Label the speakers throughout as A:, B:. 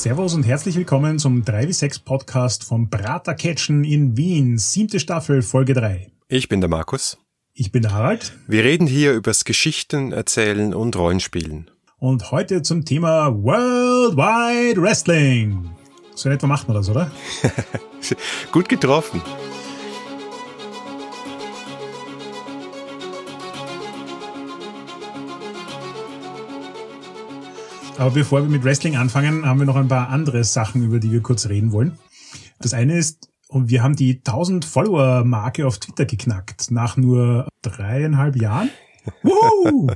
A: Servus und herzlich willkommen zum 3W6 Podcast vom Prater Catchen in Wien, siebte Staffel, Folge 3.
B: Ich bin der Markus.
A: Ich bin der Harald.
B: Wir reden hier übers Geschichten erzählen und Rollenspielen.
A: Und heute zum Thema Worldwide Wrestling. So in etwa macht man das, oder?
B: Gut getroffen.
A: Aber bevor wir mit Wrestling anfangen, haben wir noch ein paar andere Sachen, über die wir kurz reden wollen. Das eine ist, wir haben die 1000 Follower Marke auf Twitter geknackt nach nur dreieinhalb Jahren. Woo!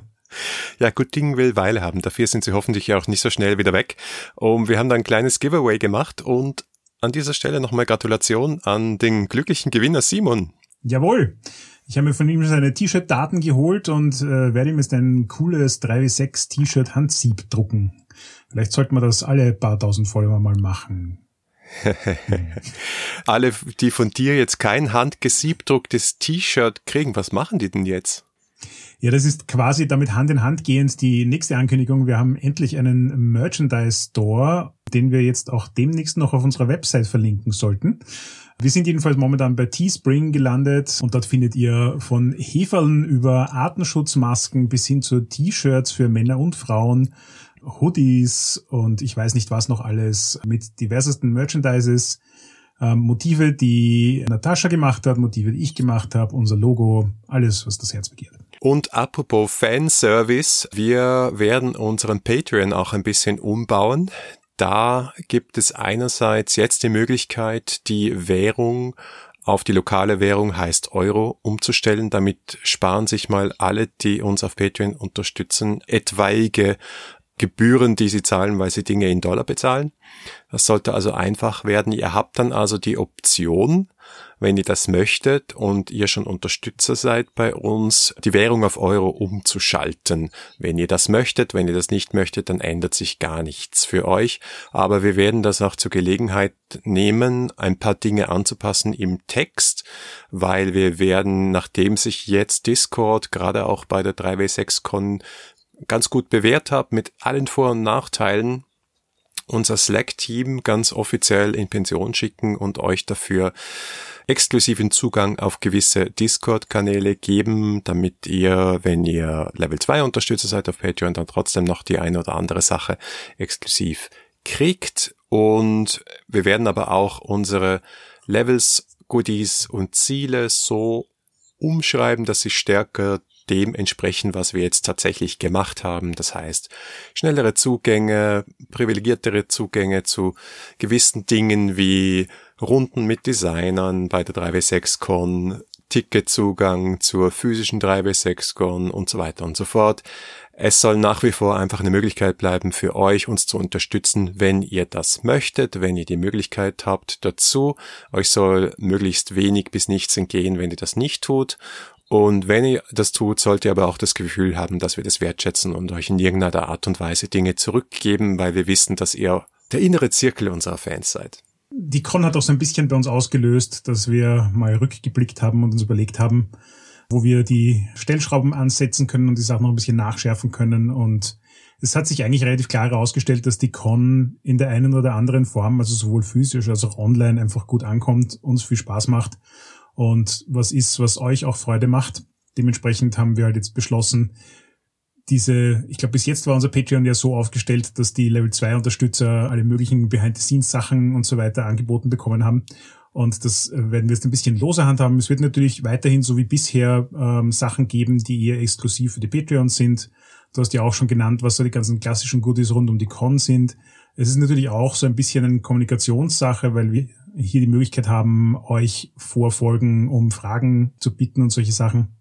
B: Ja, gut Ding will Weile haben. Dafür sind sie hoffentlich auch nicht so schnell wieder weg. Und wir haben da ein kleines Giveaway gemacht und an dieser Stelle nochmal Gratulation an den glücklichen Gewinner Simon.
A: Jawohl. Ich habe mir von ihm seine T-Shirt-Daten geholt und äh, werde ihm jetzt ein cooles 3W6 T-Shirt Handsieb drucken. Vielleicht sollten wir das alle paar tausend Follower mal machen.
B: alle, die von dir jetzt kein handgesiebdrucktes T-Shirt kriegen, was machen die denn jetzt?
A: Ja, das ist quasi damit Hand in Hand gehend die nächste Ankündigung. Wir haben endlich einen Merchandise Store, den wir jetzt auch demnächst noch auf unserer Website verlinken sollten. Wir sind jedenfalls momentan bei Teespring gelandet und dort findet ihr von Heferln über Artenschutzmasken bis hin zu T-Shirts für Männer und Frauen, Hoodies und ich weiß nicht was noch alles mit diversesten Merchandises. Ähm, Motive, die Natascha gemacht hat, Motive, die ich gemacht habe, unser Logo, alles, was das Herz begehrt.
B: Und apropos Fanservice, wir werden unseren Patreon auch ein bisschen umbauen. Da gibt es einerseits jetzt die Möglichkeit, die Währung auf die lokale Währung heißt Euro umzustellen. Damit sparen sich mal alle, die uns auf Patreon unterstützen, etwaige Gebühren, die sie zahlen, weil sie Dinge in Dollar bezahlen. Das sollte also einfach werden. Ihr habt dann also die Option, wenn ihr das möchtet und ihr schon Unterstützer seid bei uns, die Währung auf Euro umzuschalten. Wenn ihr das möchtet, wenn ihr das nicht möchtet, dann ändert sich gar nichts für euch. Aber wir werden das auch zur Gelegenheit nehmen, ein paar Dinge anzupassen im Text, weil wir werden, nachdem sich jetzt Discord gerade auch bei der 3W6Con ganz gut bewährt hat, mit allen Vor- und Nachteilen, unser Slack-Team ganz offiziell in Pension schicken und euch dafür exklusiven Zugang auf gewisse Discord-Kanäle geben, damit ihr, wenn ihr Level 2 Unterstützer seid auf Patreon, dann trotzdem noch die eine oder andere Sache exklusiv kriegt. Und wir werden aber auch unsere Levels, Goodies und Ziele so umschreiben, dass sie stärker dem entsprechen, was wir jetzt tatsächlich gemacht haben. Das heißt, schnellere Zugänge, privilegiertere Zugänge zu gewissen Dingen wie Runden mit Designern bei der 3W6Con, Ticketzugang zur physischen 3W6Con und so weiter und so fort. Es soll nach wie vor einfach eine Möglichkeit bleiben für euch, uns zu unterstützen, wenn ihr das möchtet, wenn ihr die Möglichkeit habt dazu. Euch soll möglichst wenig bis nichts entgehen, wenn ihr das nicht tut. Und wenn ihr das tut, sollt ihr aber auch das Gefühl haben, dass wir das wertschätzen und euch in irgendeiner Art und Weise Dinge zurückgeben, weil wir wissen, dass ihr der innere Zirkel unserer Fans seid.
A: Die Con hat auch so ein bisschen bei uns ausgelöst, dass wir mal rückgeblickt haben und uns überlegt haben, wo wir die Stellschrauben ansetzen können und die Sachen noch ein bisschen nachschärfen können. Und es hat sich eigentlich relativ klar herausgestellt, dass die Con in der einen oder anderen Form, also sowohl physisch als auch online, einfach gut ankommt, uns viel Spaß macht und was ist, was euch auch Freude macht. Dementsprechend haben wir halt jetzt beschlossen, diese, ich glaube, bis jetzt war unser Patreon ja so aufgestellt, dass die Level 2 Unterstützer alle möglichen Behind-the-Scenes-Sachen und so weiter angeboten bekommen haben. Und das äh, werden wir jetzt ein bisschen loser handhaben. Es wird natürlich weiterhin so wie bisher ähm, Sachen geben, die eher exklusiv für die Patreons sind. Du hast ja auch schon genannt, was so die ganzen klassischen Goodies rund um die Con sind. Es ist natürlich auch so ein bisschen eine Kommunikationssache, weil wir hier die Möglichkeit haben, euch vorfolgen, um Fragen zu bitten und solche Sachen.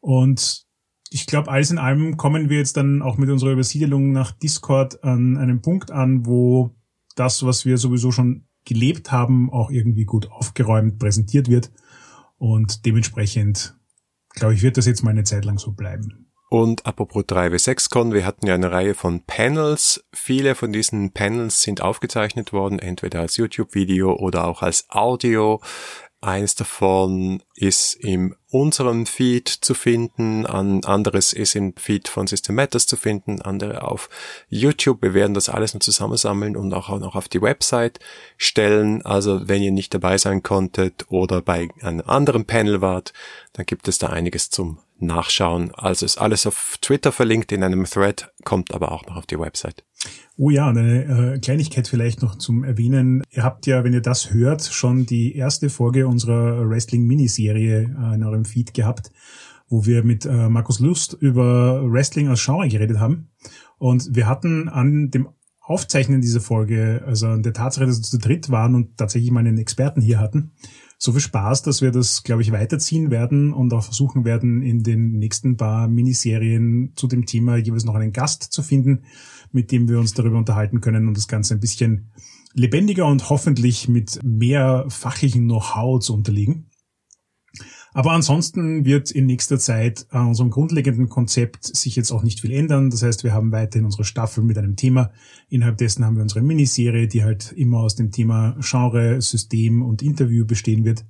A: Und ich glaube, alles in allem kommen wir jetzt dann auch mit unserer Übersiedelung nach Discord an einem Punkt an, wo das, was wir sowieso schon gelebt haben, auch irgendwie gut aufgeräumt präsentiert wird. Und dementsprechend, glaube ich, wird das jetzt mal eine Zeit lang so bleiben.
B: Und apropos 3W6Con, wir hatten ja eine Reihe von Panels. Viele von diesen Panels sind aufgezeichnet worden, entweder als YouTube-Video oder auch als Audio. Eines davon ist in unserem Feed zu finden, an anderes ist im Feed von System Matters zu finden, andere auf YouTube. Wir werden das alles noch zusammensammeln und auch noch auf die Website stellen. Also wenn ihr nicht dabei sein konntet oder bei einem anderen Panel wart, dann gibt es da einiges zum Nachschauen. Also ist alles auf Twitter verlinkt in einem Thread, kommt aber auch noch auf die Website.
A: Oh ja, eine äh, Kleinigkeit vielleicht noch zum Erwähnen. Ihr habt ja, wenn ihr das hört, schon die erste Folge unserer Wrestling-Miniserie äh, in eurem Feed gehabt, wo wir mit äh, Markus Lust über Wrestling als Genre geredet haben. Und wir hatten an dem Aufzeichnen dieser Folge, also an der Tatsache, dass wir zu dritt waren und tatsächlich mal einen Experten hier hatten, so viel Spaß, dass wir das, glaube ich, weiterziehen werden und auch versuchen werden, in den nächsten paar Miniserien zu dem Thema jeweils noch einen Gast zu finden, mit dem wir uns darüber unterhalten können und das Ganze ein bisschen lebendiger und hoffentlich mit mehr fachlichen Know-how zu unterliegen. Aber ansonsten wird in nächster Zeit an unserem grundlegenden Konzept sich jetzt auch nicht viel ändern. Das heißt, wir haben weiterhin unsere Staffel mit einem Thema. Innerhalb dessen haben wir unsere Miniserie, die halt immer aus dem Thema Genre, System und Interview bestehen wird.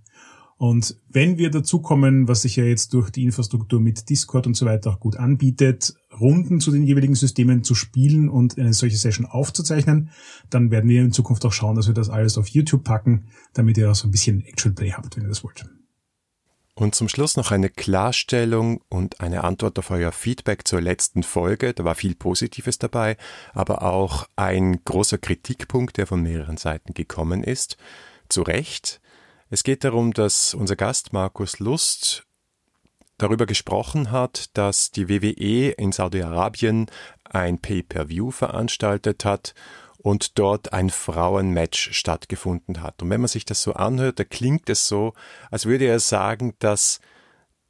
A: Und wenn wir dazu kommen, was sich ja jetzt durch die Infrastruktur mit Discord und so weiter auch gut anbietet, Runden zu den jeweiligen Systemen zu spielen und eine solche Session aufzuzeichnen, dann werden wir in Zukunft auch schauen, dass wir das alles auf YouTube packen, damit ihr auch so ein bisschen Actual Play habt, wenn ihr das wollt.
B: Und zum Schluss noch eine Klarstellung und eine Antwort auf euer Feedback zur letzten Folge. Da war viel Positives dabei, aber auch ein großer Kritikpunkt, der von mehreren Seiten gekommen ist. Zu Recht. Es geht darum, dass unser Gast Markus Lust darüber gesprochen hat, dass die WWE in Saudi-Arabien ein Pay-per-View veranstaltet hat und dort ein Frauenmatch stattgefunden hat. Und wenn man sich das so anhört, da klingt es so, als würde er sagen, dass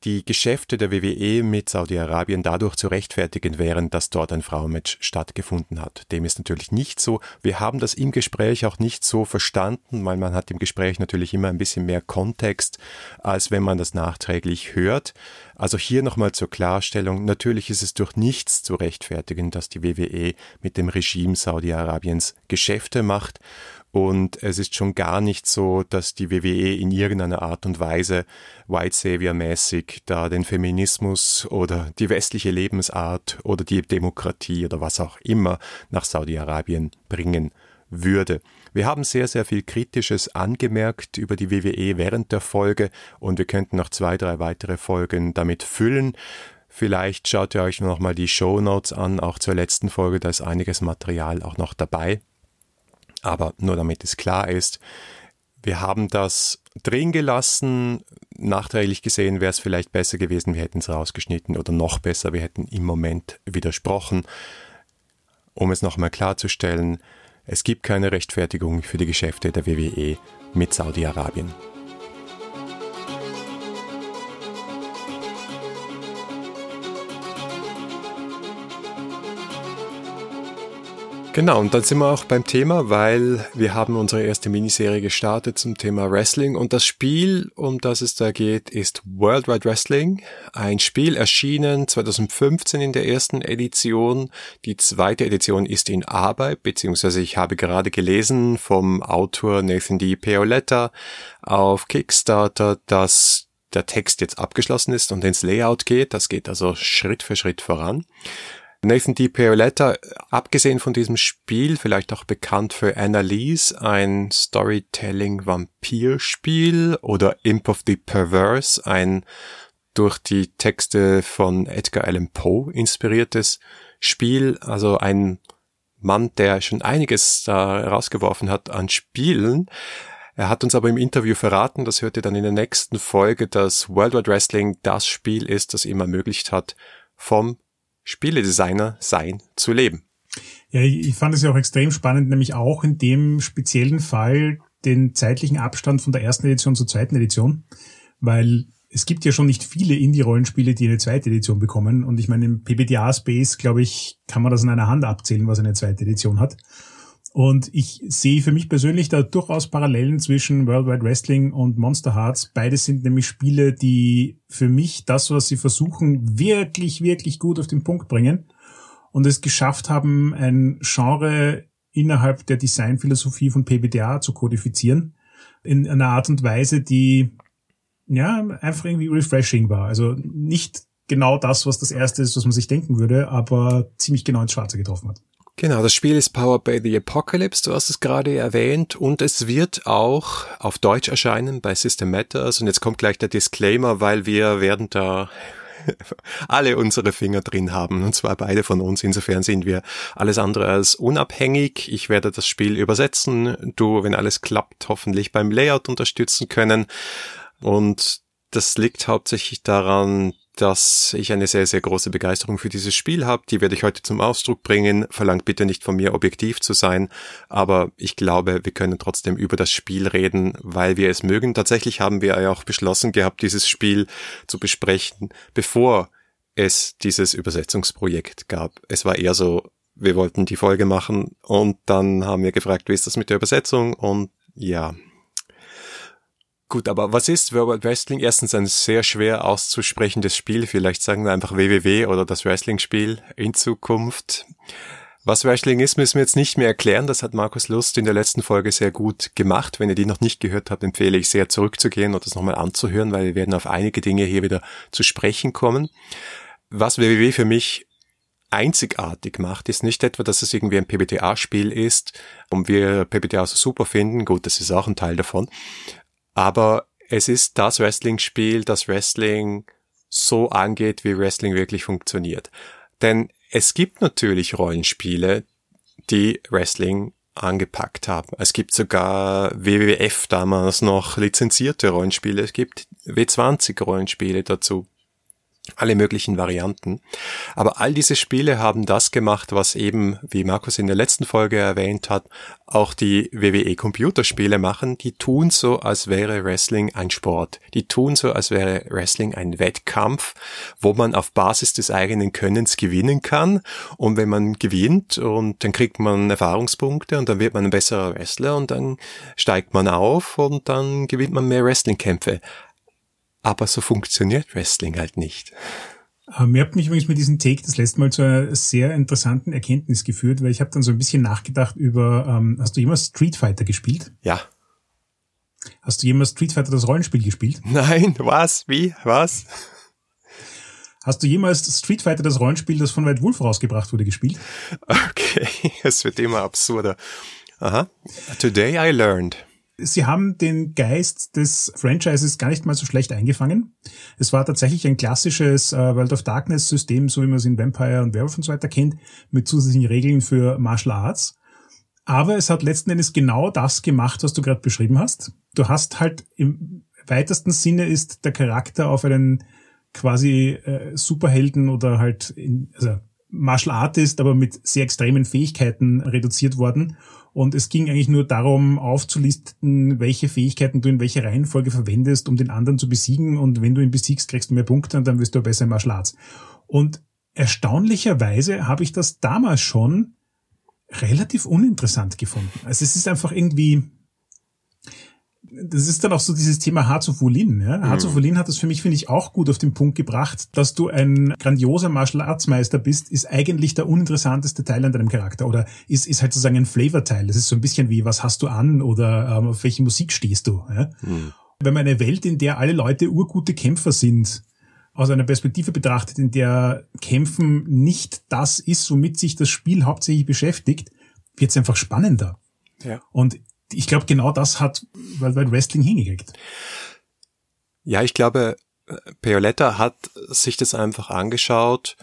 B: die Geschäfte der WWE mit Saudi-Arabien dadurch zu rechtfertigen wären, dass dort ein Frauenmatch stattgefunden hat. Dem ist natürlich nicht so. Wir haben das im Gespräch auch nicht so verstanden, weil man hat im Gespräch natürlich immer ein bisschen mehr Kontext, als wenn man das nachträglich hört. Also hier nochmal zur Klarstellung. Natürlich ist es durch nichts zu rechtfertigen, dass die WWE mit dem Regime Saudi-Arabiens Geschäfte macht. Und es ist schon gar nicht so, dass die WWE in irgendeiner Art und Weise White Savior-mäßig da den Feminismus oder die westliche Lebensart oder die Demokratie oder was auch immer nach Saudi-Arabien bringen würde. Wir haben sehr, sehr viel Kritisches angemerkt über die WWE während der Folge und wir könnten noch zwei, drei weitere Folgen damit füllen. Vielleicht schaut ihr euch noch mal die Show Notes an, auch zur letzten Folge, da ist einiges Material auch noch dabei. Aber nur damit es klar ist, wir haben das drehen gelassen. Nachträglich gesehen wäre es vielleicht besser gewesen, wir hätten es rausgeschnitten oder noch besser, wir hätten im Moment widersprochen. Um es nochmal klarzustellen, es gibt keine Rechtfertigung für die Geschäfte der WWE mit Saudi-Arabien. Genau, und dann sind wir auch beim Thema, weil wir haben unsere erste Miniserie gestartet zum Thema Wrestling und das Spiel, um das es da geht, ist World Wide Wrestling. Ein Spiel erschienen 2015 in der ersten Edition. Die zweite Edition ist in Arbeit, beziehungsweise ich habe gerade gelesen vom Autor Nathan D. Paoletta auf Kickstarter, dass der Text jetzt abgeschlossen ist und ins Layout geht. Das geht also Schritt für Schritt voran. Nathan D. Paoletta, abgesehen von diesem Spiel, vielleicht auch bekannt für Annalise, ein Storytelling-Vampirspiel oder Imp of the Perverse, ein durch die Texte von Edgar Allan Poe inspiriertes Spiel, also ein Mann, der schon einiges da rausgeworfen hat an Spielen. Er hat uns aber im Interview verraten, das hört ihr dann in der nächsten Folge, dass World Wide Wrestling das Spiel ist, das ihm ermöglicht hat, vom Spieledesigner sein zu leben.
A: Ja, ich fand es ja auch extrem spannend, nämlich auch in dem speziellen Fall den zeitlichen Abstand von der ersten Edition zur zweiten Edition, weil es gibt ja schon nicht viele Indie-Rollenspiele, die eine zweite Edition bekommen. Und ich meine, im PBTA-Space, glaube ich, kann man das in einer Hand abzählen, was eine zweite Edition hat. Und ich sehe für mich persönlich da durchaus Parallelen zwischen World Wide Wrestling und Monster Hearts. Beides sind nämlich Spiele, die für mich das, was sie versuchen, wirklich, wirklich gut auf den Punkt bringen und es geschafft haben, ein Genre innerhalb der Designphilosophie von PBTA zu kodifizieren. in einer Art und Weise, die ja einfach irgendwie refreshing war. Also nicht genau das, was das erste ist, was man sich denken würde, aber ziemlich genau ins Schwarze getroffen hat.
B: Genau, das Spiel ist Powered by the Apocalypse, du hast es gerade erwähnt, und es wird auch auf Deutsch erscheinen bei System Matters. Und jetzt kommt gleich der Disclaimer, weil wir werden da alle unsere Finger drin haben, und zwar beide von uns. Insofern sind wir alles andere als unabhängig. Ich werde das Spiel übersetzen, du, wenn alles klappt, hoffentlich beim Layout unterstützen können. Und das liegt hauptsächlich daran, dass ich eine sehr, sehr große Begeisterung für dieses Spiel habe. Die werde ich heute zum Ausdruck bringen. Verlangt bitte nicht von mir, objektiv zu sein. Aber ich glaube, wir können trotzdem über das Spiel reden, weil wir es mögen. Tatsächlich haben wir ja auch beschlossen gehabt, dieses Spiel zu besprechen, bevor es dieses Übersetzungsprojekt gab. Es war eher so, wir wollten die Folge machen und dann haben wir gefragt, wie ist das mit der Übersetzung? Und ja, Gut, aber was ist World Wrestling? Erstens ein sehr schwer auszusprechendes Spiel. Vielleicht sagen wir einfach WWW oder das Wrestling-Spiel in Zukunft. Was Wrestling ist, müssen wir jetzt nicht mehr erklären. Das hat Markus Lust in der letzten Folge sehr gut gemacht. Wenn ihr die noch nicht gehört habt, empfehle ich sehr zurückzugehen und das nochmal anzuhören, weil wir werden auf einige Dinge hier wieder zu sprechen kommen. Was WWW für mich einzigartig macht, ist nicht etwa, dass es irgendwie ein PBTA-Spiel ist und wir PBTA so super finden. Gut, das ist auch ein Teil davon. Aber es ist das Wrestling-Spiel, das Wrestling so angeht, wie Wrestling wirklich funktioniert. Denn es gibt natürlich Rollenspiele, die Wrestling angepackt haben. Es gibt sogar WWF damals noch lizenzierte Rollenspiele. Es gibt W20 Rollenspiele dazu alle möglichen Varianten. Aber all diese Spiele haben das gemacht, was eben, wie Markus in der letzten Folge erwähnt hat, auch die WWE Computerspiele machen. Die tun so, als wäre Wrestling ein Sport. Die tun so, als wäre Wrestling ein Wettkampf, wo man auf Basis des eigenen Könnens gewinnen kann. Und wenn man gewinnt und dann kriegt man Erfahrungspunkte und dann wird man ein besserer Wrestler und dann steigt man auf und dann gewinnt man mehr Wrestlingkämpfe. Aber so funktioniert Wrestling halt nicht.
A: Ähm, ihr habt mich übrigens mit diesem Take das letzte Mal zu einer sehr interessanten Erkenntnis geführt, weil ich habe dann so ein bisschen nachgedacht über, ähm, hast du jemals Street Fighter gespielt?
B: Ja.
A: Hast du jemals Street Fighter das Rollenspiel gespielt?
B: Nein, was? Wie? Was?
A: Hast du jemals Street Fighter das Rollenspiel, das von White Wolf rausgebracht wurde, gespielt?
B: Okay, es wird immer absurder. Aha. Today I learned.
A: Sie haben den Geist des Franchises gar nicht mal so schlecht eingefangen. Es war tatsächlich ein klassisches äh, World of Darkness System, so wie man es in Vampire und Werewolf und so weiter kennt, mit zusätzlichen Regeln für Martial Arts. Aber es hat letzten Endes genau das gemacht, was du gerade beschrieben hast. Du hast halt im weitesten Sinne ist der Charakter auf einen quasi äh, Superhelden oder halt in, also Martial Artist, aber mit sehr extremen Fähigkeiten reduziert worden. Und es ging eigentlich nur darum, aufzulisten, welche Fähigkeiten du in welcher Reihenfolge verwendest, um den anderen zu besiegen. Und wenn du ihn besiegst, kriegst du mehr Punkte und dann wirst du besser im Arts. Und erstaunlicherweise habe ich das damals schon relativ uninteressant gefunden. Also es ist einfach irgendwie, das ist dann auch so dieses Thema Hearts of Wulin. Ja? Mhm. Wulin hat das für mich, finde ich, auch gut auf den Punkt gebracht, dass du ein grandioser Martial Arts Meister bist, ist eigentlich der uninteressanteste Teil an deinem Charakter oder ist, ist halt sozusagen ein Flavor-Teil. Das ist so ein bisschen wie, was hast du an oder ähm, auf welche Musik stehst du. Ja? Mhm. Wenn man eine Welt, in der alle Leute urgute Kämpfer sind, aus einer Perspektive betrachtet, in der Kämpfen nicht das ist, womit sich das Spiel hauptsächlich beschäftigt, wird es einfach spannender. Ja. Und ich glaube, genau das hat Worldwide Wrestling hingekriegt.
B: Ja, ich glaube, Peoletta hat sich das einfach angeschaut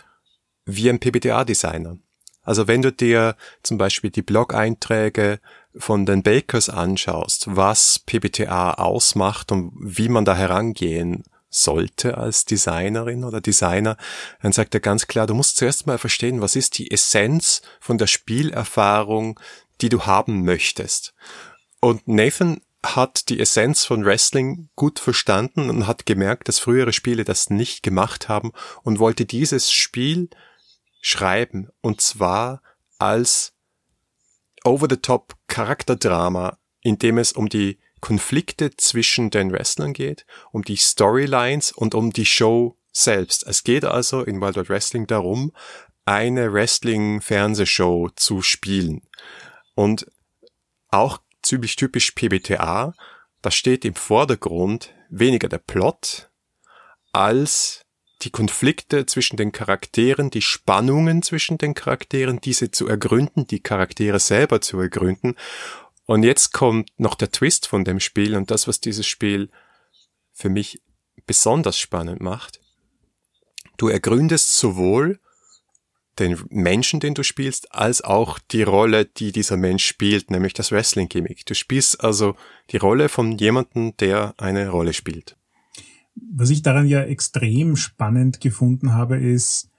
B: wie ein PBTA-Designer. Also wenn du dir zum Beispiel die Blog-Einträge von den Bakers anschaust, was PBTA ausmacht und wie man da herangehen sollte als Designerin oder Designer, dann sagt er ganz klar, du musst zuerst mal verstehen, was ist die Essenz von der Spielerfahrung, die du haben möchtest. Und Nathan hat die Essenz von Wrestling gut verstanden und hat gemerkt, dass frühere Spiele das nicht gemacht haben und wollte dieses Spiel schreiben und zwar als over-the-top Charakterdrama, in dem es um die Konflikte zwischen den Wrestlern geht, um die Storylines und um die Show selbst. Es geht also in Wild Wild Wrestling darum, eine Wrestling-Fernsehshow zu spielen. Und auch ziemlich typisch PBTA, da steht im Vordergrund weniger der Plot als die Konflikte zwischen den Charakteren, die Spannungen zwischen den Charakteren, diese zu ergründen, die Charaktere selber zu ergründen. Und jetzt kommt noch der Twist von dem Spiel und das, was dieses Spiel für mich besonders spannend macht. Du ergründest sowohl den Menschen, den du spielst, als auch die Rolle, die dieser Mensch spielt, nämlich das Wrestling-Gimmick. Du spielst also die Rolle von jemandem, der eine Rolle spielt.
A: Was ich daran ja extrem spannend gefunden habe, ist,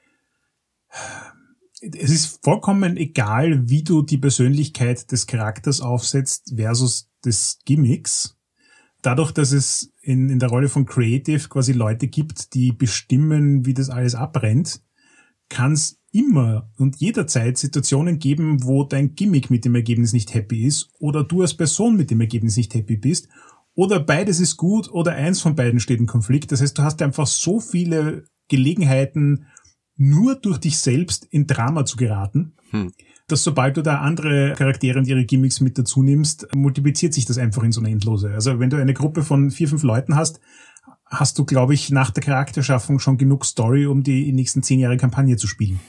A: es ist vollkommen egal, wie du die Persönlichkeit des Charakters aufsetzt versus des Gimmicks. Dadurch, dass es in, in der Rolle von Creative quasi Leute gibt, die bestimmen, wie das alles abbrennt, kann es immer und jederzeit Situationen geben, wo dein Gimmick mit dem Ergebnis nicht happy ist oder du als Person mit dem Ergebnis nicht happy bist oder beides ist gut oder eins von beiden steht im Konflikt. Das heißt, du hast einfach so viele Gelegenheiten, nur durch dich selbst in Drama zu geraten, hm. dass sobald du da andere Charaktere und ihre Gimmicks mit dazu nimmst, multipliziert sich das einfach in so eine Endlose. Also wenn du eine Gruppe von vier, fünf Leuten hast, hast du, glaube ich, nach der Charakterschaffung schon genug Story, um die nächsten zehn Jahre Kampagne zu spielen.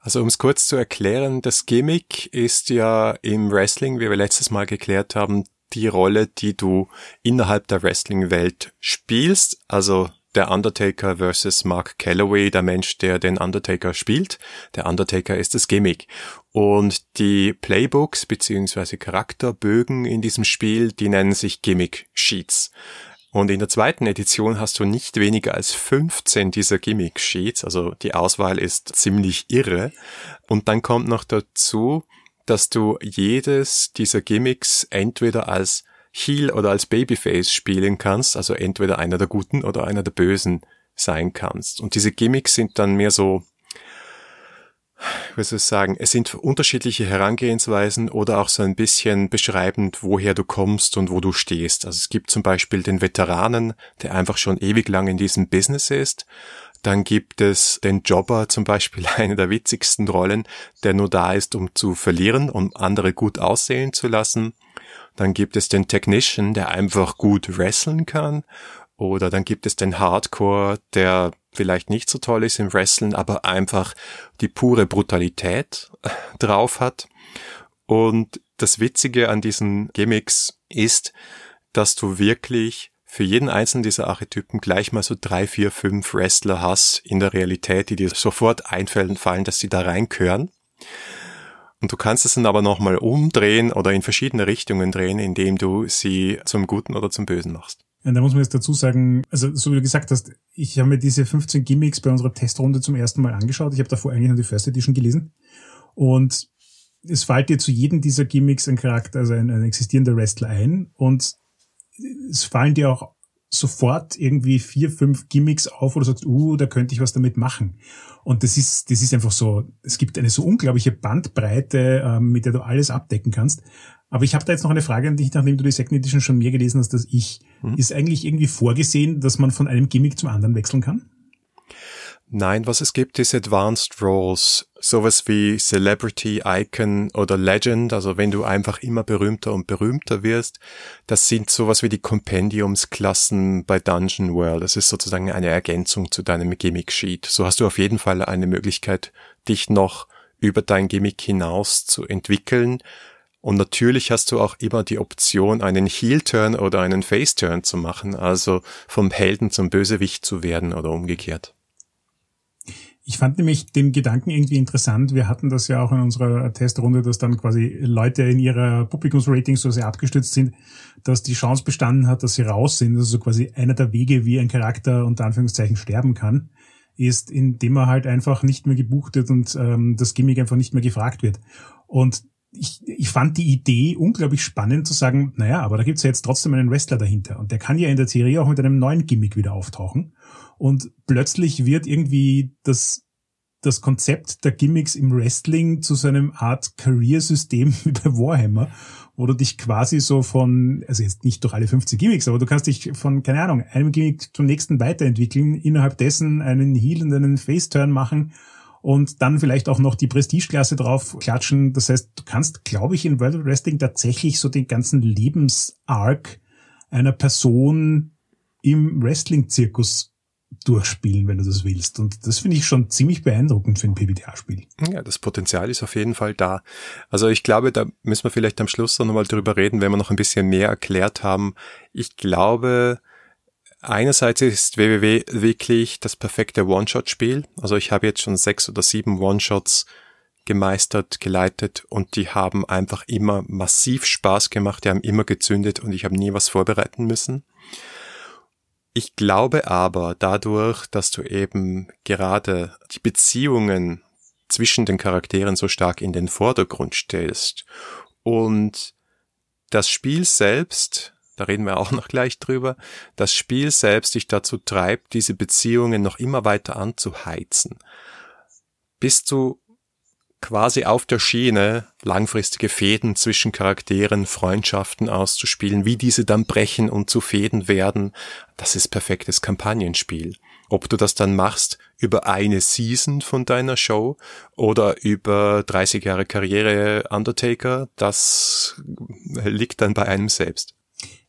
B: Also um es kurz zu erklären, das Gimmick ist ja im Wrestling, wie wir letztes Mal geklärt haben, die Rolle, die du innerhalb der Wrestling-Welt spielst. Also der Undertaker versus Mark Calloway, der Mensch, der den Undertaker spielt. Der Undertaker ist das Gimmick. Und die Playbooks beziehungsweise Charakterbögen in diesem Spiel, die nennen sich Gimmick Sheets. Und in der zweiten Edition hast du nicht weniger als 15 dieser Gimmick-Sheets, also die Auswahl ist ziemlich irre. Und dann kommt noch dazu, dass du jedes dieser Gimmicks entweder als Heel oder als Babyface spielen kannst, also entweder einer der Guten oder einer der Bösen sein kannst. Und diese Gimmicks sind dann mehr so wie soll ich sagen, es sind unterschiedliche Herangehensweisen oder auch so ein bisschen beschreibend, woher du kommst und wo du stehst. Also es gibt zum Beispiel den Veteranen, der einfach schon ewig lang in diesem Business ist. Dann gibt es den Jobber, zum Beispiel eine der witzigsten Rollen, der nur da ist, um zu verlieren, um andere gut aussehen zu lassen. Dann gibt es den Technician, der einfach gut wresteln kann. Oder dann gibt es den Hardcore, der vielleicht nicht so toll ist im Wrestling, aber einfach die pure Brutalität drauf hat. Und das Witzige an diesen Gimmicks ist, dass du wirklich für jeden einzelnen dieser Archetypen gleich mal so drei, vier, fünf Wrestler hast in der Realität, die dir sofort einfallen fallen, dass sie da reinkören. Und du kannst es dann aber nochmal umdrehen oder in verschiedene Richtungen drehen, indem du sie zum Guten oder zum Bösen machst.
A: Ja, da muss man jetzt dazu sagen, also so wie du gesagt hast, ich habe mir diese 15 Gimmicks bei unserer Testrunde zum ersten Mal angeschaut. Ich habe davor eigentlich nur die First Edition gelesen. Und es fällt dir zu jedem dieser Gimmicks ein Charakter, also ein, ein existierender Wrestler ein. Und es fallen dir auch sofort irgendwie vier, fünf Gimmicks auf, wo du sagst, uh, da könnte ich was damit machen. Und das ist, das ist einfach so, es gibt eine so unglaubliche Bandbreite, ähm, mit der du alles abdecken kannst. Aber ich habe da jetzt noch eine Frage an dich, nachdem du die Second Edition schon mehr gelesen hast als ich. Mhm. Ist eigentlich irgendwie vorgesehen, dass man von einem Gimmick zum anderen wechseln kann?
B: Nein, was es gibt, ist Advanced Roles. Sowas wie Celebrity, Icon oder Legend. Also wenn du einfach immer berühmter und berühmter wirst. Das sind sowas wie die Compendiumsklassen bei Dungeon World. Das ist sozusagen eine Ergänzung zu deinem Gimmick Sheet. So hast du auf jeden Fall eine Möglichkeit, dich noch über dein Gimmick hinaus zu entwickeln. Und natürlich hast du auch immer die Option, einen Heel-Turn oder einen Face-Turn zu machen, also vom Helden zum Bösewicht zu werden oder umgekehrt.
A: Ich fand nämlich den Gedanken irgendwie interessant. Wir hatten das ja auch in unserer Testrunde, dass dann quasi Leute in ihrer Publikumsrating so sehr abgestützt sind, dass die Chance bestanden hat, dass sie raus sind. Also quasi einer der Wege, wie ein Charakter unter Anführungszeichen sterben kann, ist, indem er halt einfach nicht mehr gebucht wird und ähm, das Gimmick einfach nicht mehr gefragt wird. Und ich, ich fand die Idee unglaublich spannend zu sagen, naja, aber da gibt's ja jetzt trotzdem einen Wrestler dahinter. Und der kann ja in der Serie auch mit einem neuen Gimmick wieder auftauchen. Und plötzlich wird irgendwie das, das Konzept der Gimmicks im Wrestling zu so einem Art Career-System wie bei Warhammer, wo du dich quasi so von, also jetzt nicht durch alle 50 Gimmicks, aber du kannst dich von, keine Ahnung, einem Gimmick zum nächsten weiterentwickeln, innerhalb dessen einen Heal und einen Face-Turn machen und dann vielleicht auch noch die Prestigeklasse drauf klatschen. Das heißt, du kannst, glaube ich, in World of Wrestling tatsächlich so den ganzen Lebensarc einer Person im Wrestling-Zirkus durchspielen, wenn du das willst. Und das finde ich schon ziemlich beeindruckend für ein PBTA-Spiel.
B: Ja, das Potenzial ist auf jeden Fall da. Also ich glaube, da müssen wir vielleicht am Schluss noch mal drüber reden, wenn wir noch ein bisschen mehr erklärt haben. Ich glaube, einerseits ist WWW wirklich das perfekte One-Shot-Spiel. Also ich habe jetzt schon sechs oder sieben One-Shots gemeistert, geleitet und die haben einfach immer massiv Spaß gemacht, die haben immer gezündet und ich habe nie was vorbereiten müssen. Ich glaube aber dadurch, dass du eben gerade die Beziehungen zwischen den Charakteren so stark in den Vordergrund stellst und das Spiel selbst, da reden wir auch noch gleich drüber, das Spiel selbst dich dazu treibt, diese Beziehungen noch immer weiter anzuheizen. Bist du quasi auf der Schiene langfristige Fäden zwischen Charakteren, Freundschaften auszuspielen, wie diese dann brechen und zu Fäden werden, das ist perfektes Kampagnenspiel. Ob du das dann machst über eine Season von deiner Show oder über 30 Jahre Karriere Undertaker, das liegt dann bei einem selbst.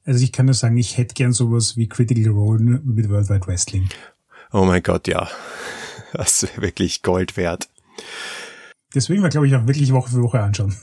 A: Also ich kann nur sagen, ich hätte gern sowas wie Critical Role mit World Wide Wrestling.
B: Oh mein Gott, ja. Das ist wirklich Gold wert.
A: Deswegen war, glaube ich, auch wirklich Woche für Woche anschauen.